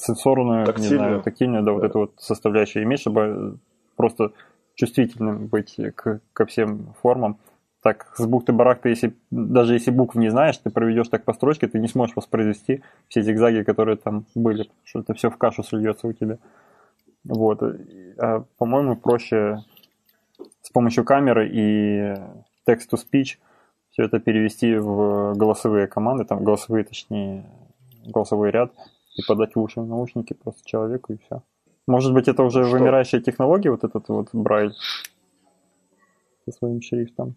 сенсорную, тактильную. не знаю, тактильную, да, да, вот эту вот составляющую иметь, чтобы просто чувствительным быть к, ко всем формам. Так, с бухты-барахты, если, даже если букв не знаешь, ты проведешь так по строчке, ты не сможешь воспроизвести все зигзаги, которые там были, что это все в кашу сольется у тебя. Вот. А, по-моему, проще с помощью камеры и text-to-speech все это перевести в голосовые команды, там голосовые, точнее, голосовой ряд и подать в уши наушники просто человеку и все. Может быть, это уже Что? вымирающая технология, вот этот вот Брайль со своим шрифтом.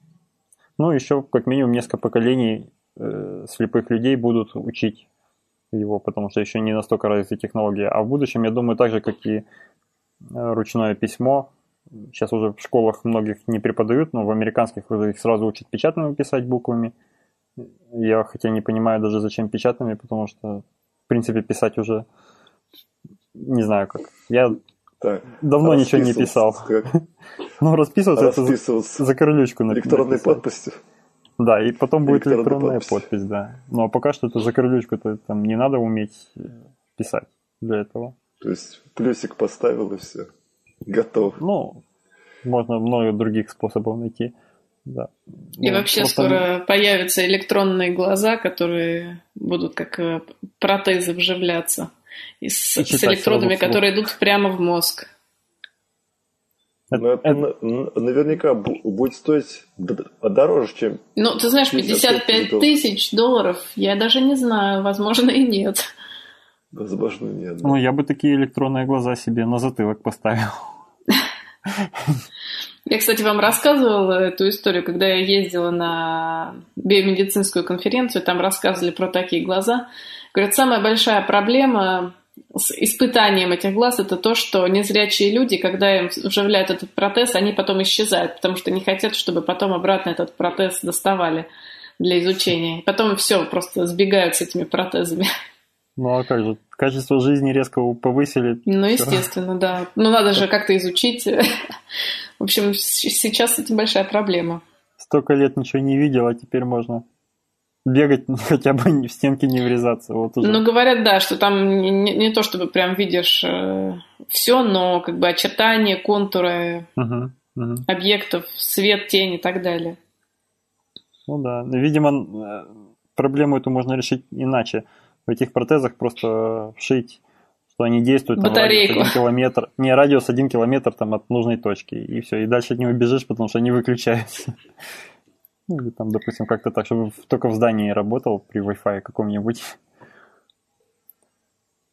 Ну, еще как минимум несколько поколений э, слепых людей будут учить его, потому что еще не настолько развиты технологии. А в будущем, я думаю, так же, как и ручное письмо. Сейчас уже в школах многих не преподают, но в американских уже их сразу учат печатными писать буквами. Я хотя не понимаю даже зачем печатными, потому что, в принципе, писать уже не знаю как. Я так, давно ничего не писал. Как? [laughs] Ну, расписываться, расписываться это за, за крылечку Электронной написать. подписью. Да, и потом будет электронная подпись. подпись, да. Ну, а пока что это за крылечку, то там не надо уметь э, писать для этого. То есть плюсик поставил и все. Готов. Ну, можно много других способов найти. Да. И ну, вообще просто... скоро появятся электронные глаза, которые будут как э, протезы вживляться. И с, и с электродами, которые идут прямо в мозг. Но это, это наверняка будет стоить дороже, чем... Ну, ты знаешь, 55 тысяч долларов, я даже не знаю, возможно и нет. Возможно, нет. Да. Ну, я бы такие электронные глаза себе на затылок поставил. Я, кстати, вам рассказывала эту историю, когда я ездила на биомедицинскую конференцию, там рассказывали про такие глаза. Говорят, самая большая проблема с испытанием этих глаз это то, что незрячие люди, когда им вживляют этот протез, они потом исчезают, потому что не хотят, чтобы потом обратно этот протез доставали для изучения. Потом все, просто сбегают с этими протезами. Ну а как же, качество жизни резко повысили. Ну, естественно, да. Ну, надо же как-то изучить. [laughs] В общем, сейчас это большая проблема. Столько лет ничего не видел, а теперь можно бегать [laughs] хотя бы в стенки не врезаться. Вот уже. Ну, говорят, да, что там не, не то, чтобы прям видишь э, все, но как бы очертания, контуры угу, угу. объектов, свет, тень и так далее. Ну да, видимо, э, проблему эту можно решить иначе в этих протезах просто вшить, что они действуют там, радиус один километр, не радиус один километр там, от нужной точки, и все, и дальше от него бежишь, потому что они выключаются. [laughs] Ну, или там, допустим, как-то так, чтобы только в здании работал при Wi-Fi каком-нибудь.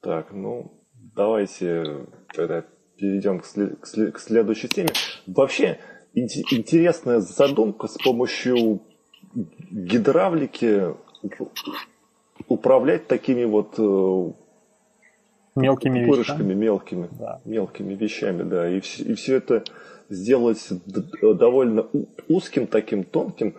Так, ну, давайте тогда перейдем к, след- к, след- к следующей теме. Вообще, интересная задумка с помощью гидравлики управлять такими вот э, мелкими пупырышками, вещами. мелкими, да. мелкими вещами, да, и, все, и все это сделать довольно узким, таким тонким,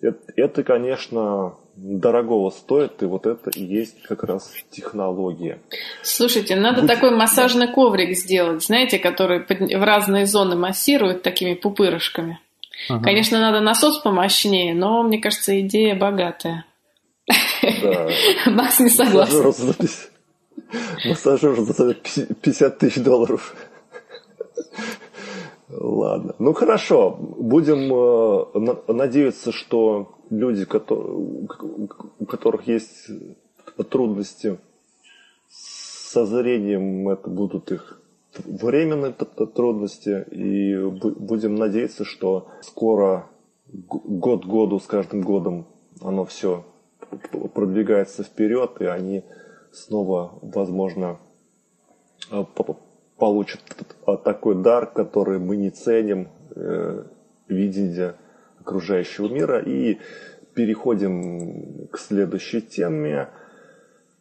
это, это, конечно, дорогого стоит, и вот это и есть как раз технология. Слушайте, надо Будь... такой массажный коврик сделать, знаете, который в разные зоны массирует такими пупырышками. Ага. Конечно, надо насос помощнее, но мне кажется, идея богатая. Да. [laughs] Макс не согласен. Массажер за 50 тысяч долларов. Ладно. Ну хорошо. Будем э, надеяться, что люди, у которых есть трудности со зрением, это будут их временные трудности. И будем надеяться, что скоро год году с каждым годом оно все продвигается вперед, и они снова, возможно, э, получат такой дар, который мы не ценим, э, видение окружающего мира. И переходим к следующей теме.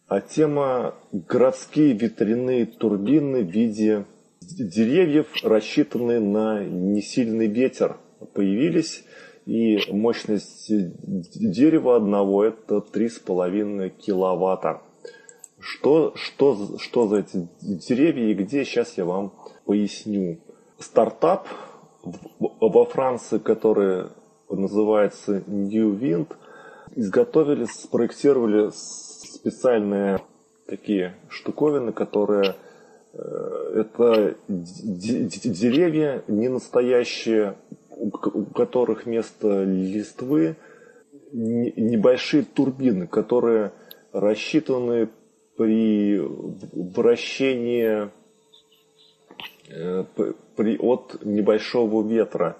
А тема городские ветряные турбины в виде деревьев, рассчитанные на несильный ветер, появились. И мощность дерева одного это 3,5 киловатта. Что, что, что за эти деревья и где, сейчас я вам поясню. Стартап во Франции, который называется New Wind, изготовили, спроектировали специальные такие штуковины, которые э, это деревья не настоящие, у которых вместо листвы небольшие турбины, которые рассчитаны при вращении э, при, от небольшого ветра.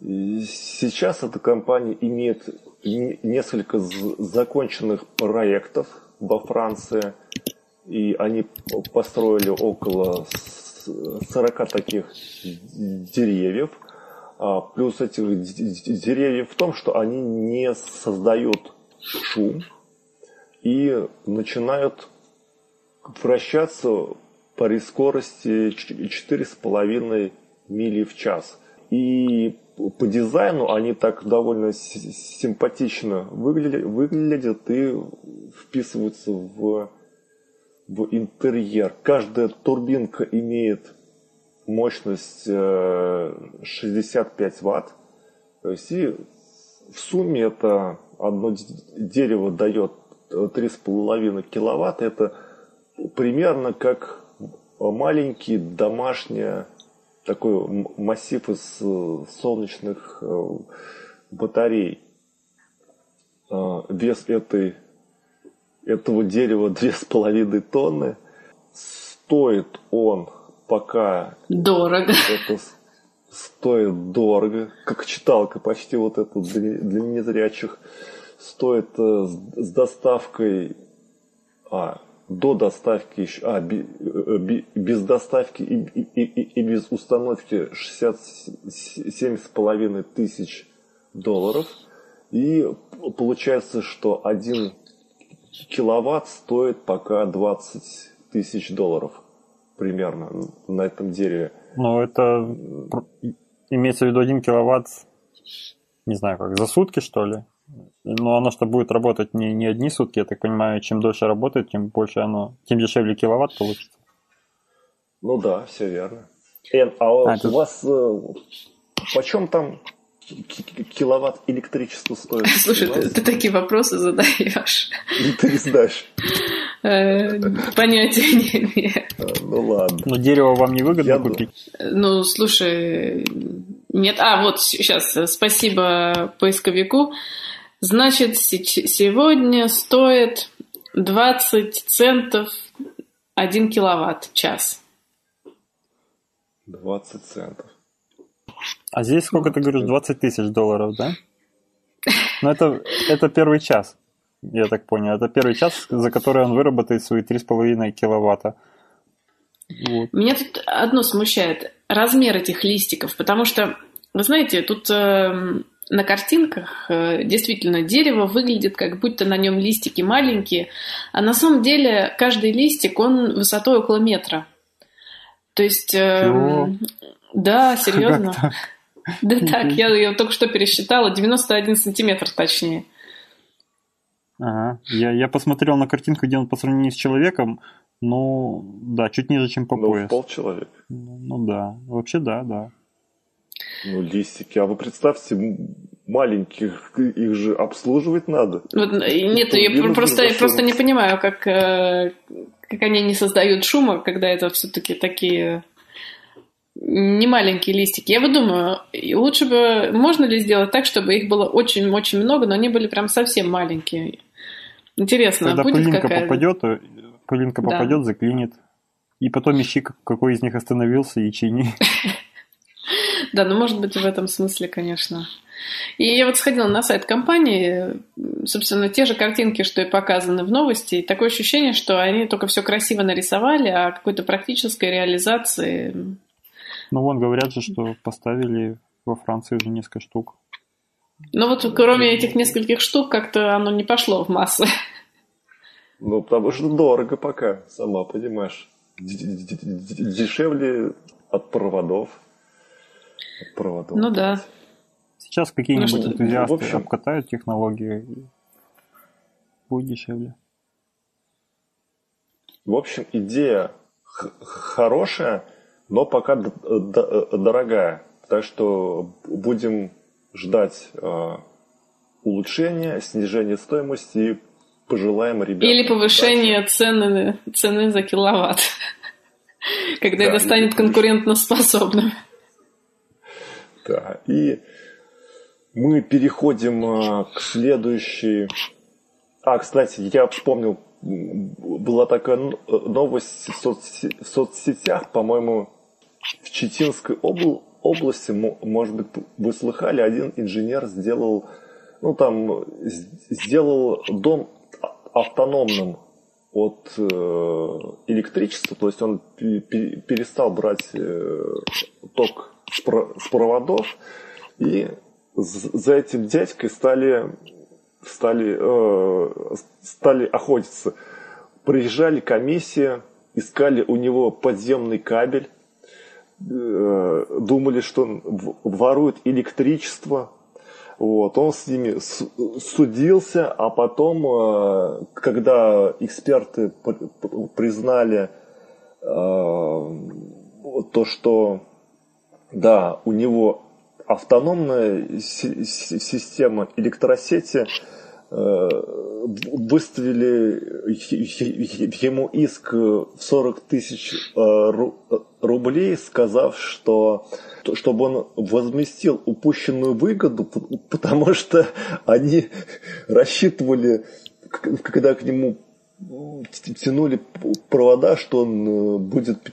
Сейчас эта компания имеет несколько законченных проектов во Франции, и они построили около 40 таких деревьев – плюс этих деревьев в том, что они не создают шум и начинают вращаться при скорости 4,5 мили в час. И по дизайну они так довольно симпатично выглядят, выглядят и вписываются в, в интерьер. Каждая турбинка имеет мощность 65 э, ватт. То есть и в сумме это одно дерево дает 3,5 киловатта. Это примерно как маленький домашний такой массив из э, солнечных э, батарей. Вес этой, этого дерева [laughs] 2,5 тонны. Стоит он пока... Дорого. Это стоит дорого. Как читалка почти вот это для, для незрячих. Стоит э, с, с доставкой... А, до доставки еще, а, би, э, би, без доставки и, и, и, и без установки 67,5 тысяч долларов. И получается, что один киловатт стоит пока 20 тысяч долларов примерно на этом дереве. Ну, это имеется в виду 1 киловатт, не знаю, как за сутки, что ли? Но оно что будет работать не, не одни сутки, я так понимаю, чем дольше работает, тем больше оно, тем дешевле киловатт получится. Ну да, все верно. Эн, а, а у это... вас э, почем там киловатт электричества стоит? Слушай, ты, ты такие вопросы задаешь. Ты не знаешь. Э, понятия не имею. А, ну ладно. Но дерево вам не выгодно купить? Ну, слушай, нет. А, вот сейчас, спасибо поисковику. Значит, сегодня стоит 20 центов 1 киловатт час. 20 центов. А здесь сколько ты говоришь? 20 тысяч долларов, да? Ну, это, это первый час, я так понял. Это первый час, за который он выработает свои 3,5 киловатта. Вот. Меня тут одно смущает. Размер этих листиков. Потому что, вы знаете, тут э, на картинках э, действительно дерево выглядит, как будто на нем листики маленькие. А на самом деле каждый листик, он высотой около метра. То есть... Э, да, серьезно. Да так, [laughs] я ее только что пересчитала, 91 сантиметр точнее. Ага. Я, я посмотрел на картинку, где он по сравнению с человеком, ну, да, чуть ниже, чем по ну, пояс. пол человек. Ну, ну да, вообще да, да. Ну, листики, а вы представьте, маленьких, их же обслуживать надо. Вот, нет, я просто, я просто не понимаю, как, э, как они не создают шума, когда это все-таки такие не маленькие листики. Я вот думаю, лучше бы, можно ли сделать так, чтобы их было очень-очень много, но они были прям совсем маленькие. Интересно, Когда будет пылинка какая попадет, э, пылинка да. попадет, заклинит. И потом ищи, какой из них остановился, и чини. [laughs] Да, ну может быть в этом смысле, конечно. И я вот сходила на сайт компании, собственно, те же картинки, что и показаны в новости, и такое ощущение, что они только все красиво нарисовали, а какой-то практической реализации ну, вон говорят же, что поставили во Франции уже несколько штук. Ну вот кроме этих нескольких штук как-то оно не пошло в массы. Ну, потому что дорого пока, сама понимаешь. Дешевле от проводов. От проводов. Ну да. Сейчас какие-нибудь ну, энтузиасты общем... обкатают технологии, будет дешевле. В общем, идея хорошая, но пока дорогая. Так что будем ждать э, улучшения, снижения стоимости и пожелаем ребятам. Или повышение цены, цены за киловатт, [laughs] когда это станет конкурентоспособным. Да, и мы переходим э, к следующей... А, кстати, я вспомнил, была такая новость в соцсетях, по-моему, в Читинской обл- области, может быть, вы слыхали, один инженер сделал, ну там, сделал дом автономным от э, электричества, то есть он перестал брать э, ток с, про- с проводов, и за этим дядькой стали, стали, э, стали охотиться. Приезжали комиссии, искали у него подземный кабель, думали, что он ворует электричество. Вот, он с ними судился, а потом, э, когда эксперты признали то, что да, у него автономная система электросети Э, выставили ему иск в 40 тысяч э, рублей, сказав, что чтобы он возместил упущенную выгоду, потому что они рассчитывали, когда к нему тянули провода, что он э, будет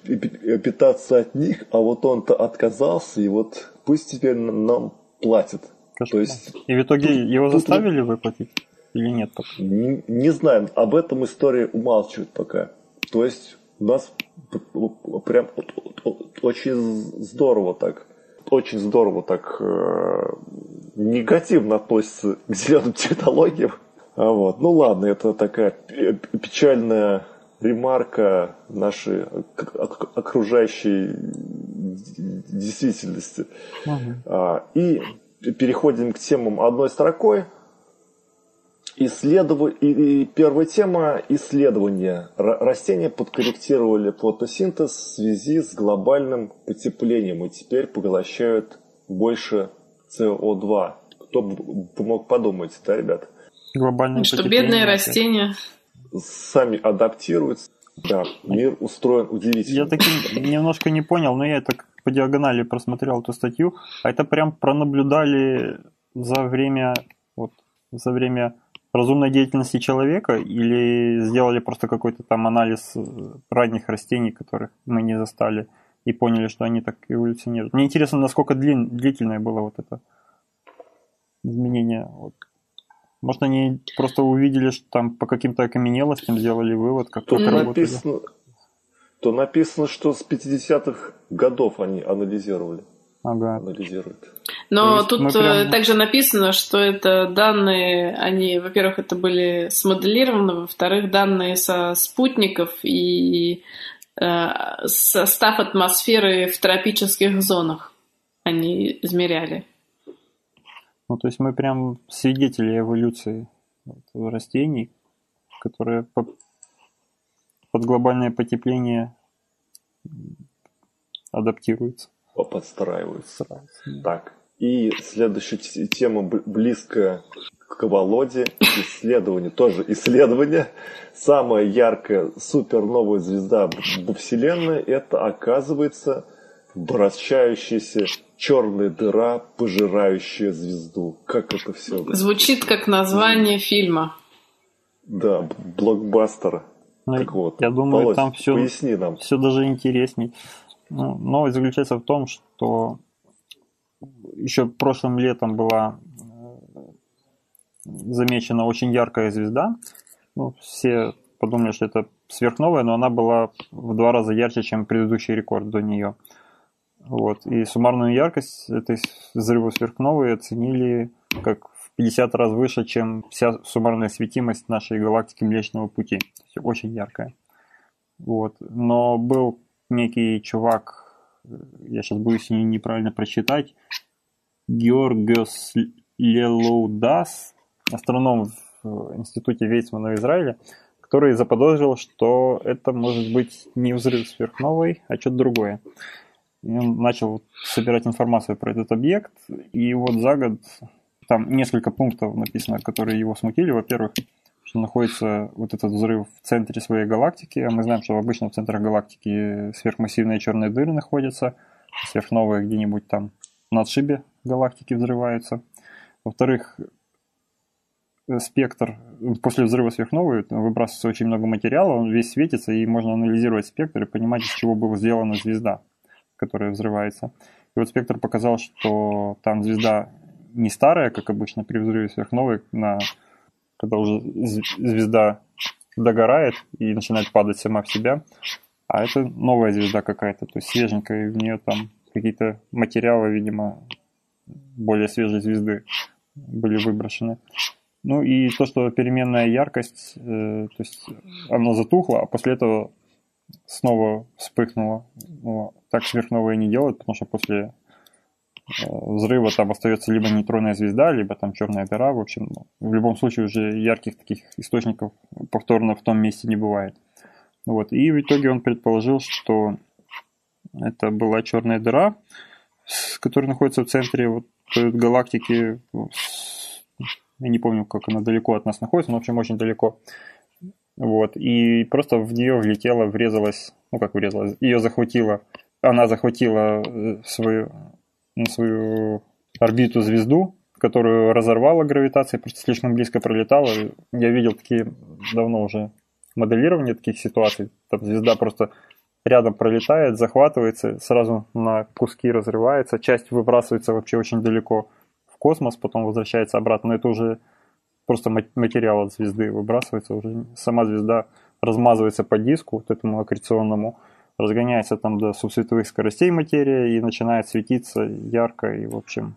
питаться от них, а вот он-то отказался, и вот пусть теперь нам платит. То есть, и в итоге тут, его заставили тут... выплатить? Или нет? Пока? Не, не знаю, об этом история умалчивает пока. То есть у нас прям очень здорово так, очень здорово так э, негативно относится к зеленым технологиям. А вот. Ну ладно, это такая печальная ремарка нашей окружающей действительности. Угу. А, и переходим к темам одной строкой. Исследов... И первая тема – исследования. Растения подкорректировали фотосинтез в связи с глобальным потеплением и теперь поглощают больше СО2. Кто бы мог подумать, да, ребят? Глобальное Что бедные растения сами адаптируются. Да, мир устроен удивительно. Я таки немножко не понял, но я так по диагонали просмотрел эту статью. А это прям пронаблюдали за время вот за время разумной деятельности человека или сделали просто какой-то там анализ э, ранних растений, которых мы не застали, и поняли, что они так эволюционируют. Мне интересно, насколько длин, длительное было вот это изменение. Вот. Может, они просто увидели, что там по каким-то окаменелостям сделали вывод, как то написано, То написано, что с 50-х годов они анализировали. Ага. Анализируют. Но тут прям... также написано, что это данные, они, во-первых, это были смоделированы, во-вторых, данные со спутников и э, состав атмосферы в тропических зонах они измеряли. Ну, то есть мы прям свидетели эволюции растений, которые под глобальное потепление адаптируются. Подстраиваются. Так, и следующая тема близкая к Володе. Исследование, тоже исследование. Самая яркая суперновая звезда во Вселенной – это, оказывается, вращающаяся черная дыра, пожирающая звезду. Как это все? Звучит как название фильма. Да, блокбастер. Ну, так вот, я думаю, Володь, там все, поясни нам. все даже интересней. Ну, новость заключается в том, что еще прошлым летом была э, замечена очень яркая звезда. Ну, все подумали, что это сверхновая, но она была в два раза ярче, чем предыдущий рекорд до нее. Вот. И суммарную яркость этой взрыва сверхновой оценили как в 50 раз выше, чем вся суммарная светимость нашей галактики Млечного Пути. Очень яркая. Вот. Но был некий чувак, я сейчас боюсь неправильно прочитать, Георгиос Лелоудас, астроном в Институте Вейцмана в Израиле, который заподозрил, что это может быть не взрыв сверхновой, а что-то другое. И он начал собирать информацию про этот объект, и вот за год там несколько пунктов написано, которые его смутили. Во-первых, что находится вот этот взрыв в центре своей галактики, а мы знаем, что обычно в центрах галактики сверхмассивные черные дыры находятся, сверхновые где-нибудь там на отшибе галактики взрываются. Во-вторых, спектр после взрыва сверхновой выбрасывается очень много материала, он весь светится, и можно анализировать спектр и понимать, из чего была сделана звезда, которая взрывается. И вот спектр показал, что там звезда не старая, как обычно при взрыве сверхновой, на, когда уже звезда догорает и начинает падать сама в себя, а это новая звезда какая-то, то есть свеженькая, и в нее там какие-то материалы, видимо, более свежей звезды были выброшены. Ну и то, что переменная яркость, э, то есть она затухла, а после этого снова вспыхнуло. Ну, так сверхновые не делают, потому что после взрыва там остается либо нейтронная звезда, либо там черная дыра. В общем, в любом случае уже ярких таких источников повторно в том месте не бывает. Вот. И в итоге он предположил, что это была черная дыра, которая находится в центре вот галактики. Я не помню, как она далеко от нас находится, но, в общем, очень далеко. Вот. И просто в нее влетела, врезалась, ну как врезалась, ее захватила, она захватила э, свою, на свою орбиту звезду, которую разорвала гравитация, просто слишком близко пролетала. Я видел такие давно уже моделирование таких ситуаций. Там звезда просто рядом пролетает, захватывается, сразу на куски разрывается, часть выбрасывается вообще очень далеко в космос, потом возвращается обратно. Но это уже просто материал от звезды выбрасывается, уже сама звезда размазывается по диску, вот этому аккреционному, разгоняется там до субсветовых скоростей материя и начинает светиться ярко и, в общем,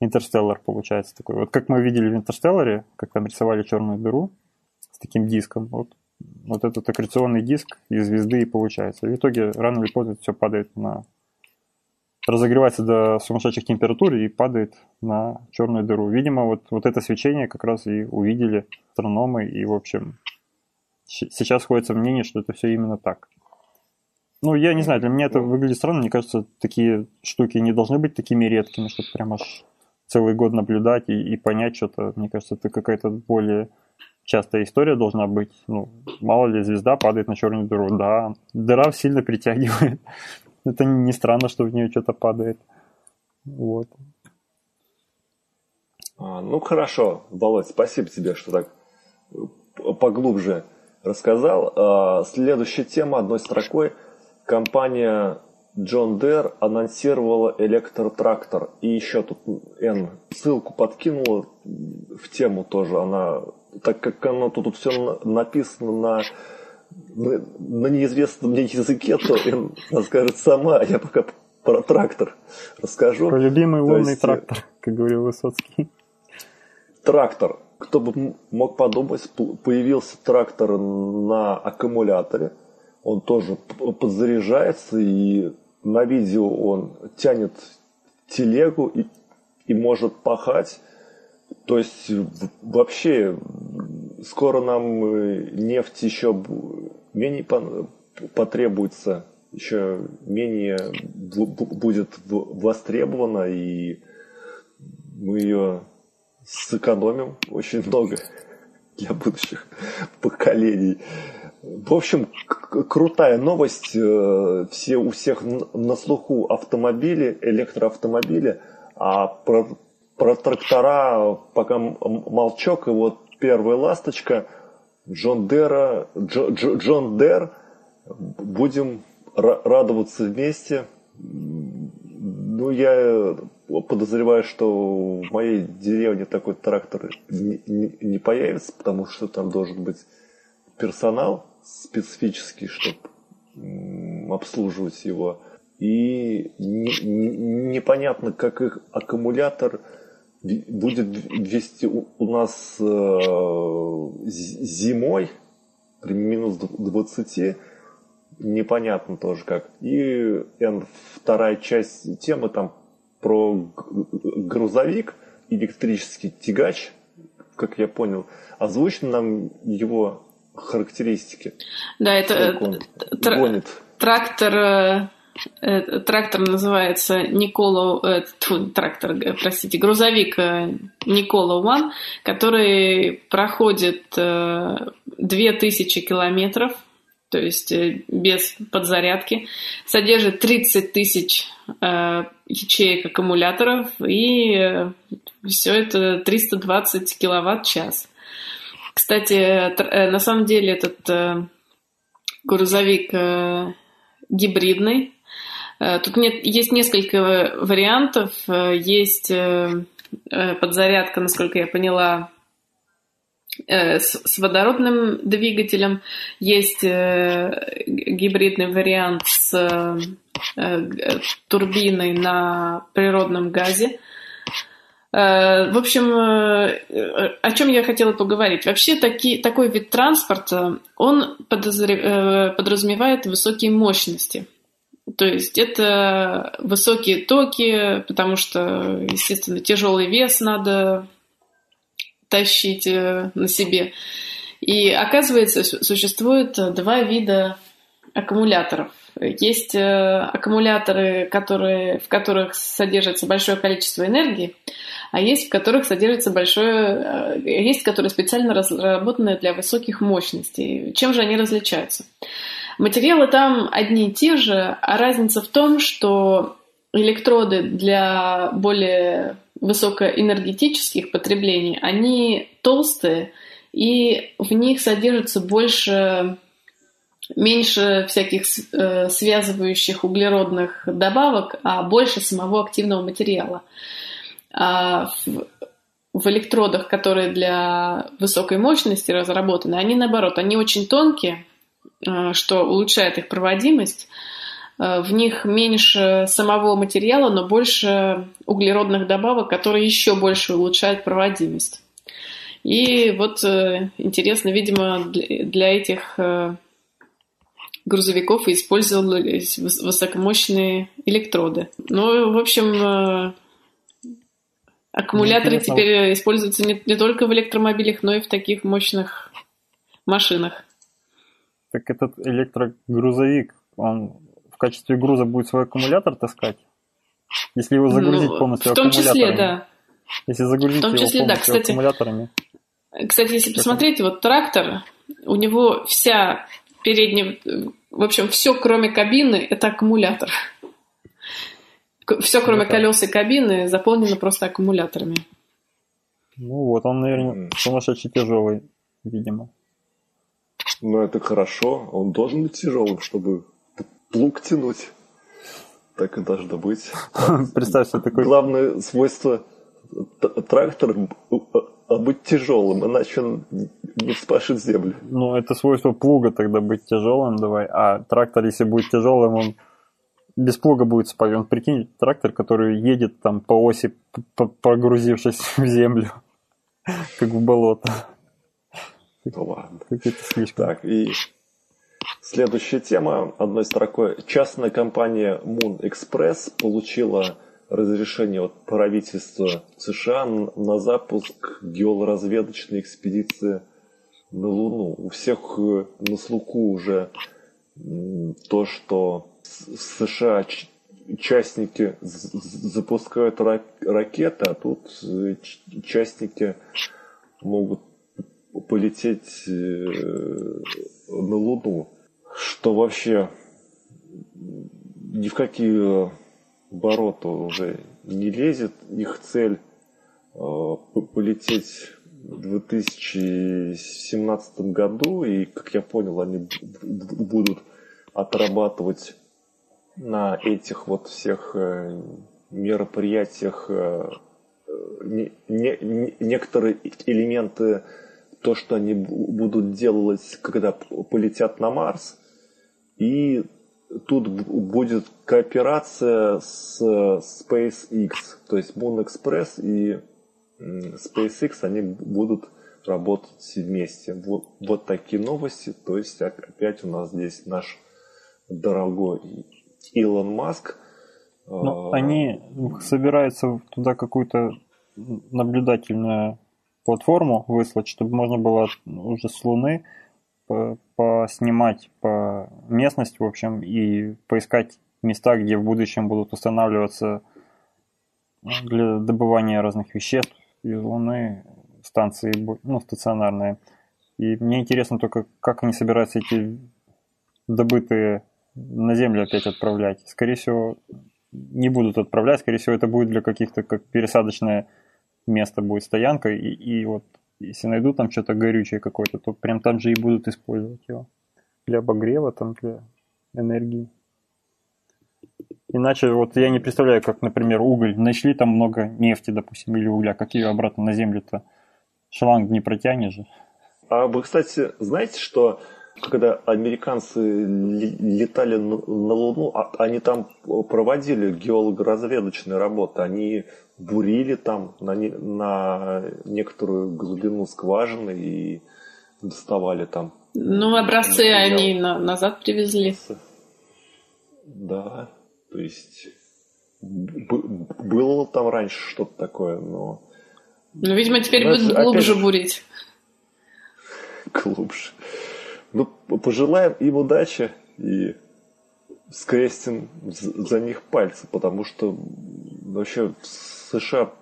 интерстеллар получается такой. Вот как мы видели в интерстелларе, как там рисовали черную дыру с таким диском, вот вот этот аккреционный диск из звезды и получается. В итоге рано или поздно все падает на... разогревается до сумасшедших температур и падает на черную дыру. Видимо, вот, вот это свечение как раз и увидели астрономы, и, в общем, сейчас ходится мнение, что это все именно так. Ну, я не знаю, для меня это выглядит странно. Мне кажется, такие штуки не должны быть такими редкими, чтобы прям аж целый год наблюдать и, и понять что-то. Мне кажется, это какая-то более частая история должна быть. Ну, мало ли, звезда падает на черную дыру. Да, дыра сильно притягивает. [laughs] Это не странно, что в нее что-то падает. Вот. А, ну, хорошо, Володь, спасибо тебе, что так поглубже рассказал. А, следующая тема одной строкой. Компания Джон Дэр анонсировала электротрактор. И еще тут Н ссылку подкинула в тему тоже. Она так как оно тут, тут все написано на, на, неизвестном мне языке, то она скажет сама, я пока про трактор расскажу. Про любимый лунный есть, трактор, как говорил Высоцкий. Трактор. Кто бы мог подумать, появился трактор на аккумуляторе. Он тоже подзаряжается, и на видео он тянет телегу и, и может пахать то есть вообще скоро нам э, нефть еще менее потребуется, еще менее будет востребована, и мы ее сэкономим очень много [laughs] для будущих поколений. В общем, крутая новость. Э, все, у всех на слуху автомобили, электроавтомобили, а про про трактора пока молчок, и вот первая ласточка Джон Дера, Джо, Джо, Джон Дер, будем радоваться вместе. Ну, я подозреваю, что в моей деревне такой трактор не, не, не появится, потому что там должен быть персонал специфический, чтобы обслуживать его. И не, не, непонятно, как их аккумулятор будет вести у нас э, зимой при минус 20 непонятно тоже как. И N, вторая часть темы там про грузовик, электрический тягач, как я понял, озвучено нам его характеристики. Да, это тр- трактор э, Э, трактор называется Никола, э, тьфу, трактор, э, простите, грузовик Никола One, который проходит 2000 километров, то есть без подзарядки, содержит 30 тысяч ячеек аккумуляторов и все это 320 киловатт-час. Кстати, на самом деле этот грузовик гибридный, Э, тут нет, есть несколько вариантов. Э, есть э, подзарядка, насколько я поняла, с водородным двигателем. Есть гибридный вариант с турбиной на природном газе. Э, в общем, э, о чем я хотела поговорить. Вообще таки, такой вид транспорта, он подразумевает высокие мощности. То есть это высокие токи, потому что, естественно, тяжелый вес надо тащить на себе. И оказывается, существует два вида аккумуляторов. Есть аккумуляторы, которые, в которых содержится большое количество энергии, а есть, в которых содержится большое... Э, есть, которые специально разработаны для высоких мощностей. Чем же они различаются? Материалы там одни и те же, а разница в том, что электроды для более высокоэнергетических потреблений, они толстые, и в них содержится больше меньше всяких э, связывающих углеродных добавок, а больше самого активного материала. А в, в электродах, которые для высокой мощности разработаны, они наоборот, они очень тонкие, э, что улучшает их проводимость. Э, в них меньше самого материала, но больше углеродных добавок, которые еще больше улучшают проводимость. И вот э, интересно, видимо, для этих грузовиков использовались высокомощные электроды. Ну, в общем, Аккумуляторы Интересно. теперь используются не, не только в электромобилях, но и в таких мощных машинах. Так этот электрогрузовик, он в качестве груза будет свой аккумулятор таскать? Если его загрузить ну, полностью В том числе, да. Если загрузить в том числе, его полностью да. Кстати, аккумуляторами. Кстати, если посмотреть, вот трактор, у него вся передняя, в общем, все кроме кабины, это аккумулятор. Все, кроме колес и кабины, заполнено просто аккумуляторами. Ну вот, он, наверное, сумасшедший тяжелый, видимо. Ну, это хорошо. Он должен быть тяжелым, чтобы плуг тянуть. Так и должно быть. [laughs] Представь себе такой... Главное свойство трактора быть тяжелым, иначе он не спашет землю. Ну, это свойство плуга тогда быть тяжелым, давай. А трактор, если будет тяжелым, он без плуга будет спать. Он прикинь, трактор, который едет там по оси, погрузившись в землю, [laughs] как в болото. Ну ладно. Так, и следующая тема, одной строкой. Частная компания Moon Express получила разрешение от правительства США на запуск геолоразведочной экспедиции на Луну. У всех э, на слуху уже то, что США частники запускают ракеты, а тут э, частники могут полететь э, на Луну, что вообще ни в какие ворота уже не лезет. Их цель э, полететь в 2017 году, и, как я понял, они будут отрабатывать на этих вот всех э, мероприятиях э, не, не, некоторые элементы, то, что они будут делать, когда полетят на Марс, и тут будет кооперация с SpaceX, то есть Moon Express и SpaceX, они будут работать вместе. Вот, вот такие новости. То есть опять у нас здесь наш дорогой Илон Маск. Ну, они собираются туда какую-то наблюдательную платформу выслать, чтобы можно было уже с Луны поснимать по местности, в общем, и поискать места, где в будущем будут устанавливаться для добывания разных веществ из Луны станции, ну, стационарные. И мне интересно только, как они собираются эти добытые на Землю опять отправлять. Скорее всего, не будут отправлять, скорее всего, это будет для каких-то, как пересадочное место будет стоянка, и, и вот если найдут там что-то горючее какое-то, то прям там же и будут использовать его. Для обогрева, там, для энергии. Иначе вот я не представляю, как, например, уголь. Нашли там много нефти, допустим, или угля, как ее обратно на землю-то шланг не протянешь же. А вы, кстати, знаете, что Когда американцы летали на Луну, а, они там проводили геолого-разведочные работы. Они бурили там на, на некоторую глубину скважины и доставали там. Ну, образцы они на, назад привезли. Да, то есть было там раньше что-то такое, но... Ну, видимо, теперь но будут глубже опять... бурить. [laughs] Глубже. Ну, пожелаем им удачи и скрестим за них пальцы, потому что вообще в США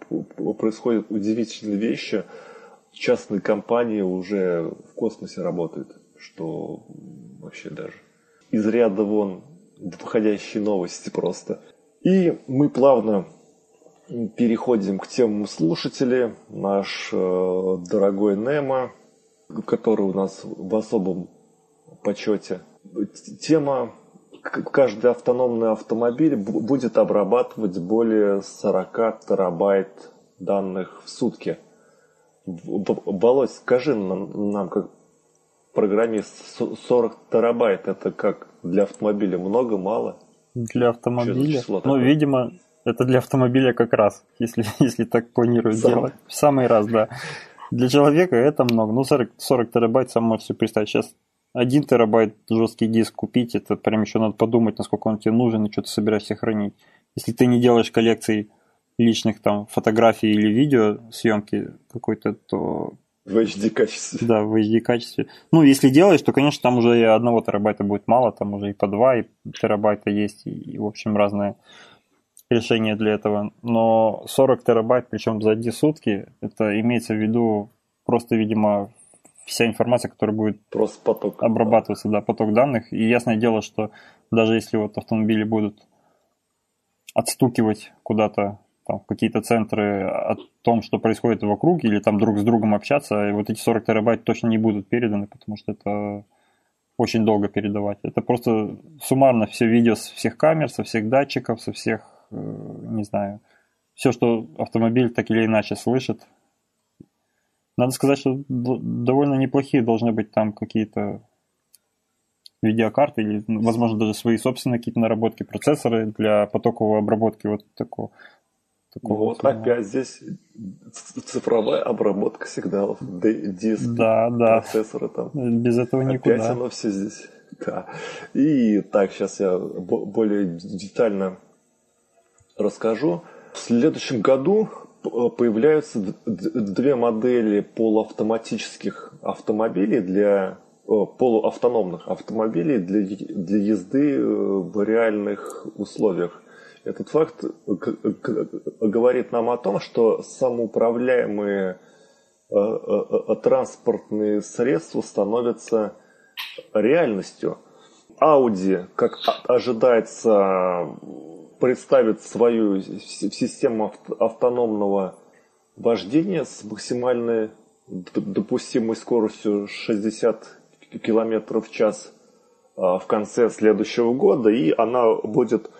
происходят удивительные вещи. Частные компании уже в космосе работают, что вообще даже из ряда вон выходящие новости просто. И мы плавно переходим к темам слушателей. Наш э, дорогой Немо, который у нас в особом почете. Тема каждый автономный автомобиль будет обрабатывать более 40 терабайт данных в сутки. Володь, скажи нам, нам как программист, 40 терабайт это как для автомобиля много, мало? Для автомобиля? Ну, видимо, это для автомобиля как раз, если, [laughs] если так планируют Сам. делать. В самый раз, да. Для человека это много. Ну, 40, 40 терабайт сам можете представить. Сейчас 1 терабайт жесткий диск купить, это прям еще надо подумать, насколько он тебе нужен и что ты собираешься хранить. Если ты не делаешь коллекции личных там фотографий или видео съемки какой-то, то... В HD качестве. Да, в HD качестве. Ну, если делаешь, то, конечно, там уже и одного терабайта будет мало, там уже и по 2 и терабайта есть, и, и в общем, разные решения для этого. Но 40 терабайт, причем за одни сутки, это имеется в виду просто, видимо, вся информация, которая будет Просто поток. обрабатываться, да, поток данных. И ясное дело, что даже если вот автомобили будут отстукивать куда-то там, в какие-то центры о том, что происходит вокруг, или там друг с другом общаться, и вот эти 40 терабайт точно не будут переданы, потому что это очень долго передавать. Это просто суммарно все видео со всех камер, со всех датчиков, со всех, э, не знаю, все, что автомобиль так или иначе слышит, надо сказать, что довольно неплохие должны быть там какие-то видеокарты или, ну, возможно, даже свои собственные какие-то наработки, процессоры для потоковой обработки вот такого. такого вот вот опять здесь цифровая обработка сигналов, диск, да, да. процессоры там. Без этого никуда. Опять оно все здесь. Да. И так, сейчас я более детально расскажу. В следующем году появляются две модели полуавтоматических автомобилей для полуавтономных автомобилей для, для езды э, в реальных условиях. Этот факт говорит нам о том, что самоуправляемые э, э, транспортные средства становятся реальностью. Audi, как ожидается, представит свою систему автономного вождения с максимальной допустимой скоростью 60 км в час а, в конце следующего года, и она будет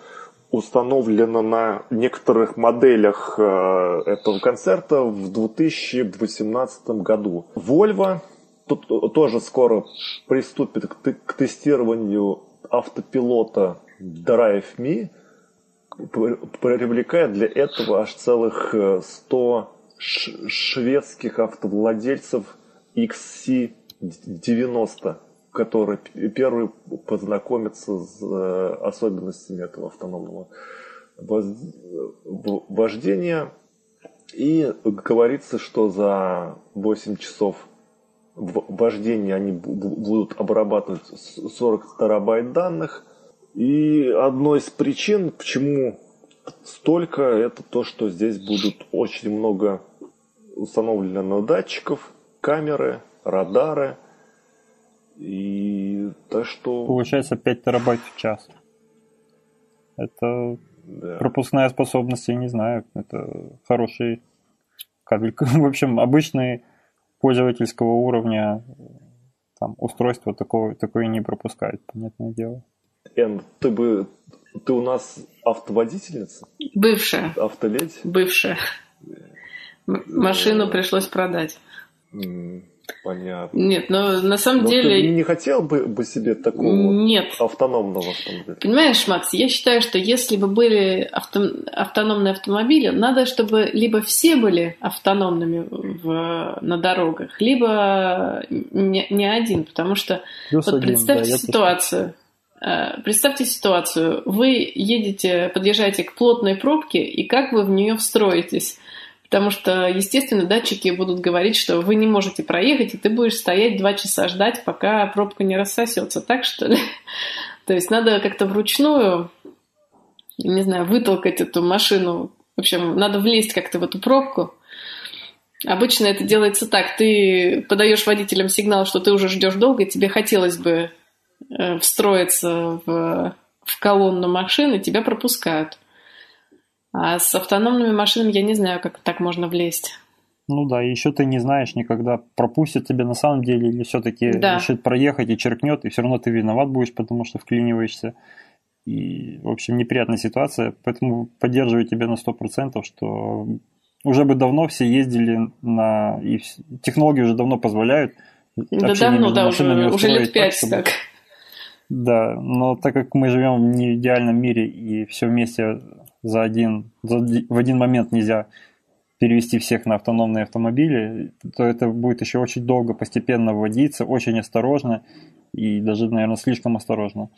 установлена на некоторых моделях а, этого концерта в 2018 году. Volvo тут тоже скоро приступит к тестированию автопилота Drive Me, привлекает для этого аж целых 100 э, шведских автовладельцев XC90, которые первые познакомятся с э, особенностями этого автономного вождения. И говорится, что за 8 часов вождения они будут обрабатывать 40 терабайт данных – и одной из причин, почему столько, это то, что здесь будут очень много установлено датчиков, камеры, радары. И то, что... Получается 5 терабайт в час. Это да. пропускная способность, я не знаю. Это хороший кабель. [laughs] В общем, обычный пользовательского уровня там, устройство такое, такое не пропускает, понятное дело. Эн, ты бы... Ты у нас автоводительница? Бывшая. Автоледи? Бывшая. М- машину пришлось продать. Понятно. Нет, но на самом но деле... Ты не хотел бы, бы себе такого Нет. автономного автомобиля? Понимаешь, Макс, я считаю, что если бы были авто... автономные автомобили, надо, чтобы либо все были автономными в... на дорогах, либо не, не один, потому что Плюс вот один, представьте да, ситуацию. Э, представьте ситуацию. Вы едете, подъезжаете к плотной пробке, и как вы в нее встроитесь? Потому что, естественно, датчики будут говорить, что вы не можете проехать, и ты будешь стоять два часа ждать, пока пробка не рассосется. Так что ли? [laughs] То есть надо как-то вручную, не знаю, вытолкать эту машину. В общем, надо влезть как-то в эту пробку. Обычно это делается так. Ты подаешь водителям сигнал, что ты уже ждешь долго, и тебе хотелось бы э, встроиться в, в колонну машины, тебя пропускают. А с автономными машинами я не знаю, как так можно влезть. Ну да, и еще ты не знаешь никогда, пропустят тебя на самом деле или все-таки да. решит проехать и черкнет, и все равно ты виноват будешь, потому что вклиниваешься. И, в общем, неприятная ситуация, поэтому поддерживаю тебя на 100%, что уже бы давно все ездили на... И технологии уже давно позволяют. Да давно, да, уже, уже лет пять так, чтобы... Да, но так как мы живем в не идеальном мире и все вместе за один, за, в один момент нельзя перевести всех на автономные автомобили, то это будет еще очень долго постепенно вводиться, очень осторожно и даже, наверное, слишком осторожно.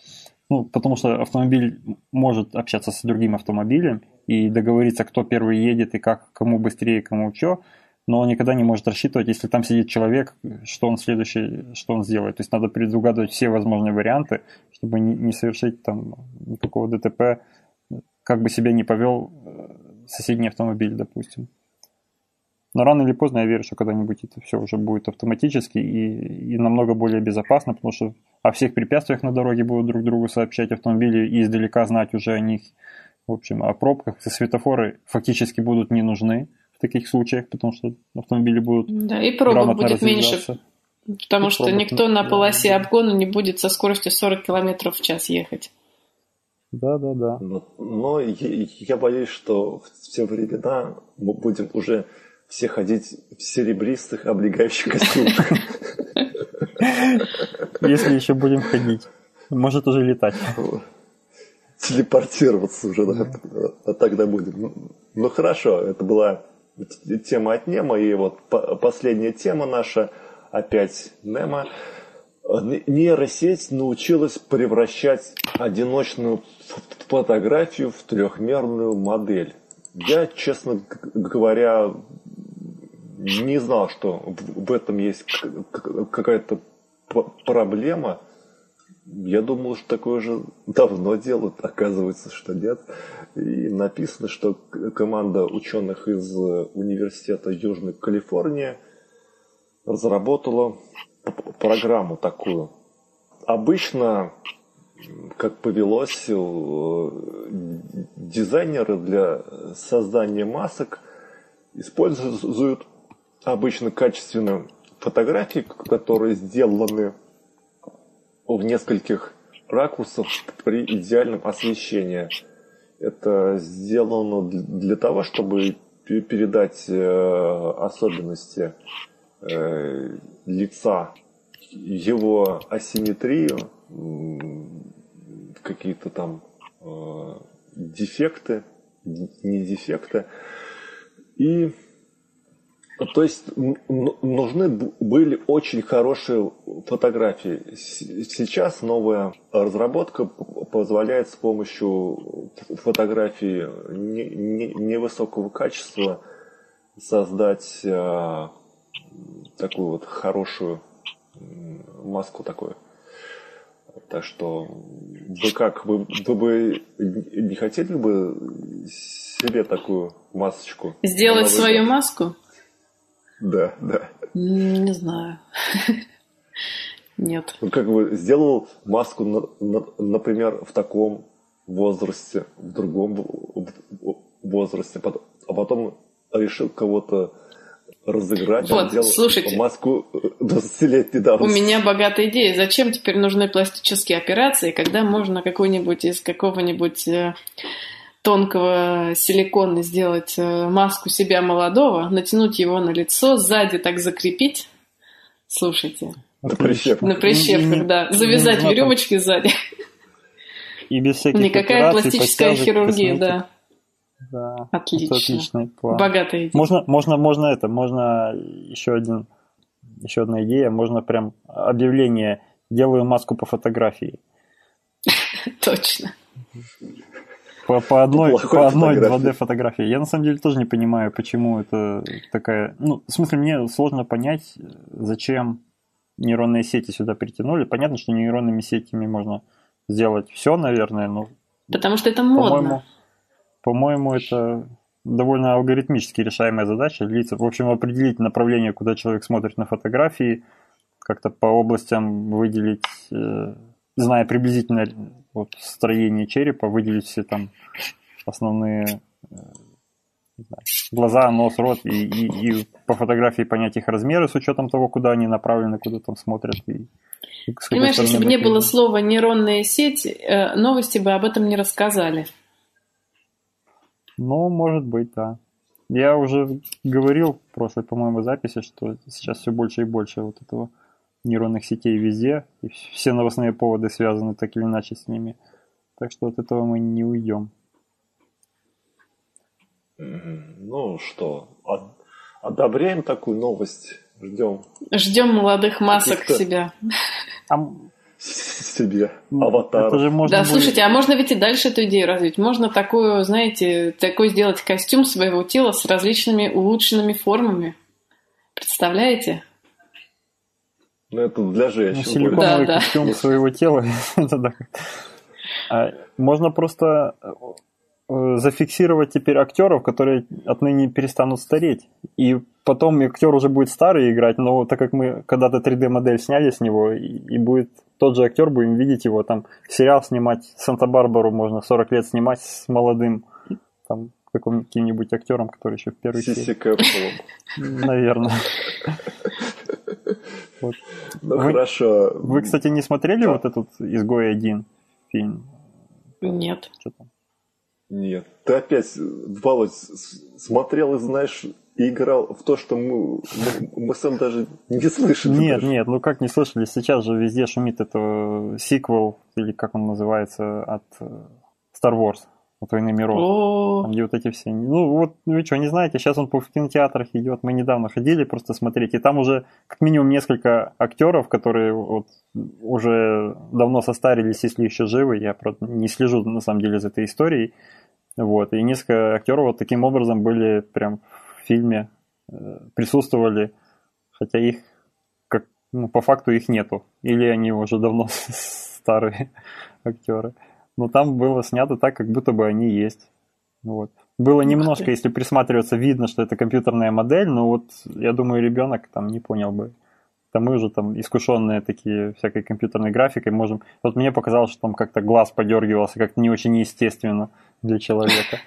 Ну, потому что автомобиль может общаться с другим автомобилем и договориться, кто первый едет и как, кому быстрее, кому что, но он никогда не может рассчитывать, если там сидит человек, что он следующий, что он сделает. То есть надо предугадывать все возможные варианты, чтобы не, совершить там никакого ДТП как бы себя не повел э, соседний автомобиль, допустим. Но рано или поздно я верю, что когда-нибудь это все уже будет автоматически и, и намного более безопасно, потому что о всех препятствиях на дороге будут друг другу сообщать автомобили и издалека знать уже о них. В общем, о пробках светофоры фактически будут не нужны таких случаях, потому что автомобили будут Да, и пробок будет меньше, потому и что пробок, никто на полосе да. обгона не будет со скоростью 40 км в час ехать. Да, да, да. Но, но я боюсь, что в те времена мы будем уже все ходить в серебристых облегающих костюмах. Если еще будем ходить. Может уже летать. Телепортироваться уже, да, а тогда будем. Ну хорошо, это была тема от Нема, и вот последняя тема наша, опять Нема. Нейросеть научилась превращать одиночную фотографию в трехмерную модель. Я, честно говоря, не знал, что в этом есть какая-то проблема. Я думал, что такое же давно делают, оказывается, что нет. И написано, что команда ученых из Университета Южной Калифорнии разработала программу такую. Обычно как повелось, э, дизайнеры для создания масок используют обычно качественные фотографии, которые сделаны в нескольких ракурсах при идеальном освещении. Это сделано для того, чтобы передать э, особенности э, лица, его асимметрию, какие-то там э, дефекты, не дефекты. И то есть нужны были очень хорошие фотографии. Сейчас новая разработка позволяет с помощью фотографий невысокого качества создать э, такую вот хорошую маску такую. Так что вы как, вы, вы бы не хотели бы себе такую масочку? Сделать свою маску? Да, да. Не знаю. [laughs] Нет. Ну, как бы сделал маску, например, в таком возрасте, в другом возрасте, а потом решил кого-то разыграть. Вот, слушайте, маску 20-летней давности. У меня богатая идея. Зачем теперь нужны пластические операции, когда можно какой-нибудь из какого-нибудь э, тонкого силикона сделать э, маску себя молодого, натянуть его на лицо, сзади так закрепить, Слушайте. На прищепках. На прищепках, да. Завязать веревочки сзади. И без всяких Никакая пластическая хирургия, да. Да. Отлично. отличный план. Богатая идея. Можно, можно, можно это, можно еще один, еще одна идея, можно прям объявление «Делаю маску по фотографии». [laughs] Точно. По, по одной, по одной 2D фотографии. Я на самом деле тоже не понимаю, почему это такая... Ну, в смысле, мне сложно понять, зачем нейронные сети сюда притянули. Понятно, что нейронными сетями можно сделать все, наверное, но... Потому что это модно. По-моему, по-моему, это довольно алгоритмически решаемая задача. Длится, в общем, определить направление, куда человек смотрит на фотографии, как-то по областям выделить, э, зная приблизительно вот, строение черепа, выделить все там основные э, знаю, глаза, нос, рот, и, и, и по фотографии понять их размеры с учетом того, куда они направлены, куда там смотрят. И, и Понимаешь, если бы не было слова нейронная сеть, э, новости бы об этом не рассказали. Ну, может быть, да. Я уже говорил в прошлой, по-моему, записи, что сейчас все больше и больше вот этого нейронных сетей везде, и все новостные поводы связаны так или иначе с ними. Так что от этого мы не уйдем. Ну что, одобряем такую новость, ждем. Ждем молодых масок себя. А себе аватар. Это же можно да, будет... слушайте, а можно ведь и дальше эту идею развить. Можно такую, знаете, такой сделать костюм своего тела с различными улучшенными формами. Представляете? Ну, это для женщин. Ну, силиконовый да, костюм да. своего тела. [laughs] А, можно просто э, зафиксировать теперь актеров, которые отныне перестанут стареть. И потом актер уже будет старый играть, но так как мы когда-то 3D-модель сняли с него, и будет тот же актер, будем видеть его, там сериал снимать, Санта-Барбару можно 40 лет снимать с молодым, там, каким-нибудь актером, который еще в первой серии. Наверное. [laughs] Вот. Ну, вы, хорошо. Вы, кстати, не смотрели да. вот этот «Изгой один» фильм? Нет. Что там? Нет. Ты опять, Володь, смотрел и знаешь играл в то, что мы, мы, мы сам даже не слышали. Нет, даже. нет, ну как не слышали? Сейчас же везде шумит это сиквел, или как он называется, от э, Star Wars, от Войны миров. Там, где вот эти все... Ну вот, ну вы что, не знаете, сейчас он по кинотеатрах идет. Мы недавно ходили просто смотреть, и там уже как минимум несколько актеров, которые вот уже давно состарились, если еще живы. Я правда, не слежу на самом деле за этой историей. Вот, и несколько актеров вот таким образом были прям в фильме э, присутствовали, хотя их как, ну, по факту их нету. Или они уже давно [laughs] старые актеры. Но там было снято так, как будто бы они есть. Вот. Было немножко, если присматриваться, видно, что это компьютерная модель, но вот я думаю, ребенок там не понял бы. Там мы уже там искушенные такие всякой компьютерной графикой можем... Вот мне показалось, что там как-то глаз подергивался, как-то не очень естественно для человека.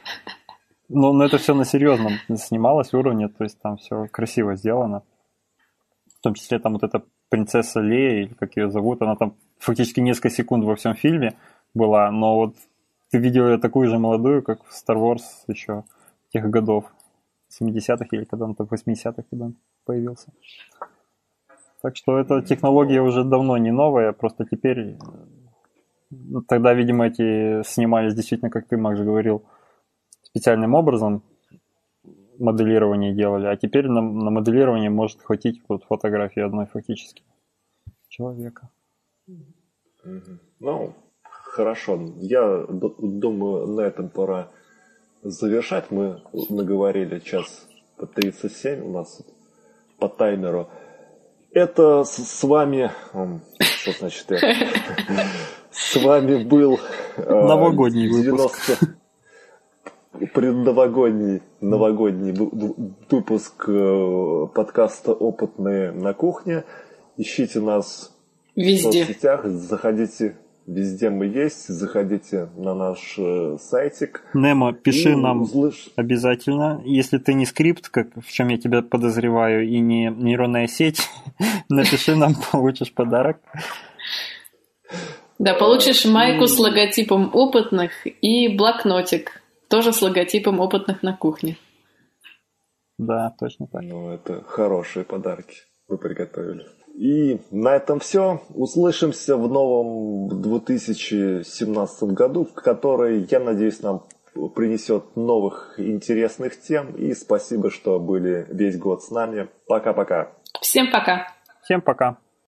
Но, но это все на серьезном снималось уровне, то есть там все красиво сделано. В том числе там вот эта принцесса Лея, или как ее зовут, она там фактически несколько секунд во всем фильме была, но вот ты видел ее такую же молодую, как в Star Wars еще тех годов, 70-х или когда он там, 80-х, когда он появился. Так что эта технология уже давно не новая, просто теперь тогда, видимо, эти снимались действительно, как ты, Макс, говорил, специальным образом моделирование делали, а теперь на, на моделирование может хватить вот фотографии одной фактически человека. Ну, хорошо. Я думаю, на этом пора завершать. Мы наговорили час по 37 у нас по таймеру. Это с, с вами... Что значит это? С вами был... Э, Новогодний выпуск предновогодний новогодний выпуск э, подкаста «Опытные на кухне». Ищите нас везде. в соцсетях, заходите Везде мы есть. Заходите на наш э, сайтик. Немо, пиши нам услыш... обязательно. Если ты не скрипт, как в чем я тебя подозреваю, и не нейронная сеть, [laughs] напиши нам, [laughs] получишь подарок. Да, получишь майку с логотипом опытных и блокнотик тоже с логотипом опытных на кухне. Да, точно так. Ну, это хорошие подарки вы приготовили. И на этом все. Услышимся в новом 2017 году, в который, я надеюсь, нам принесет новых интересных тем. И спасибо, что были весь год с нами. Пока-пока. Всем пока. Всем пока.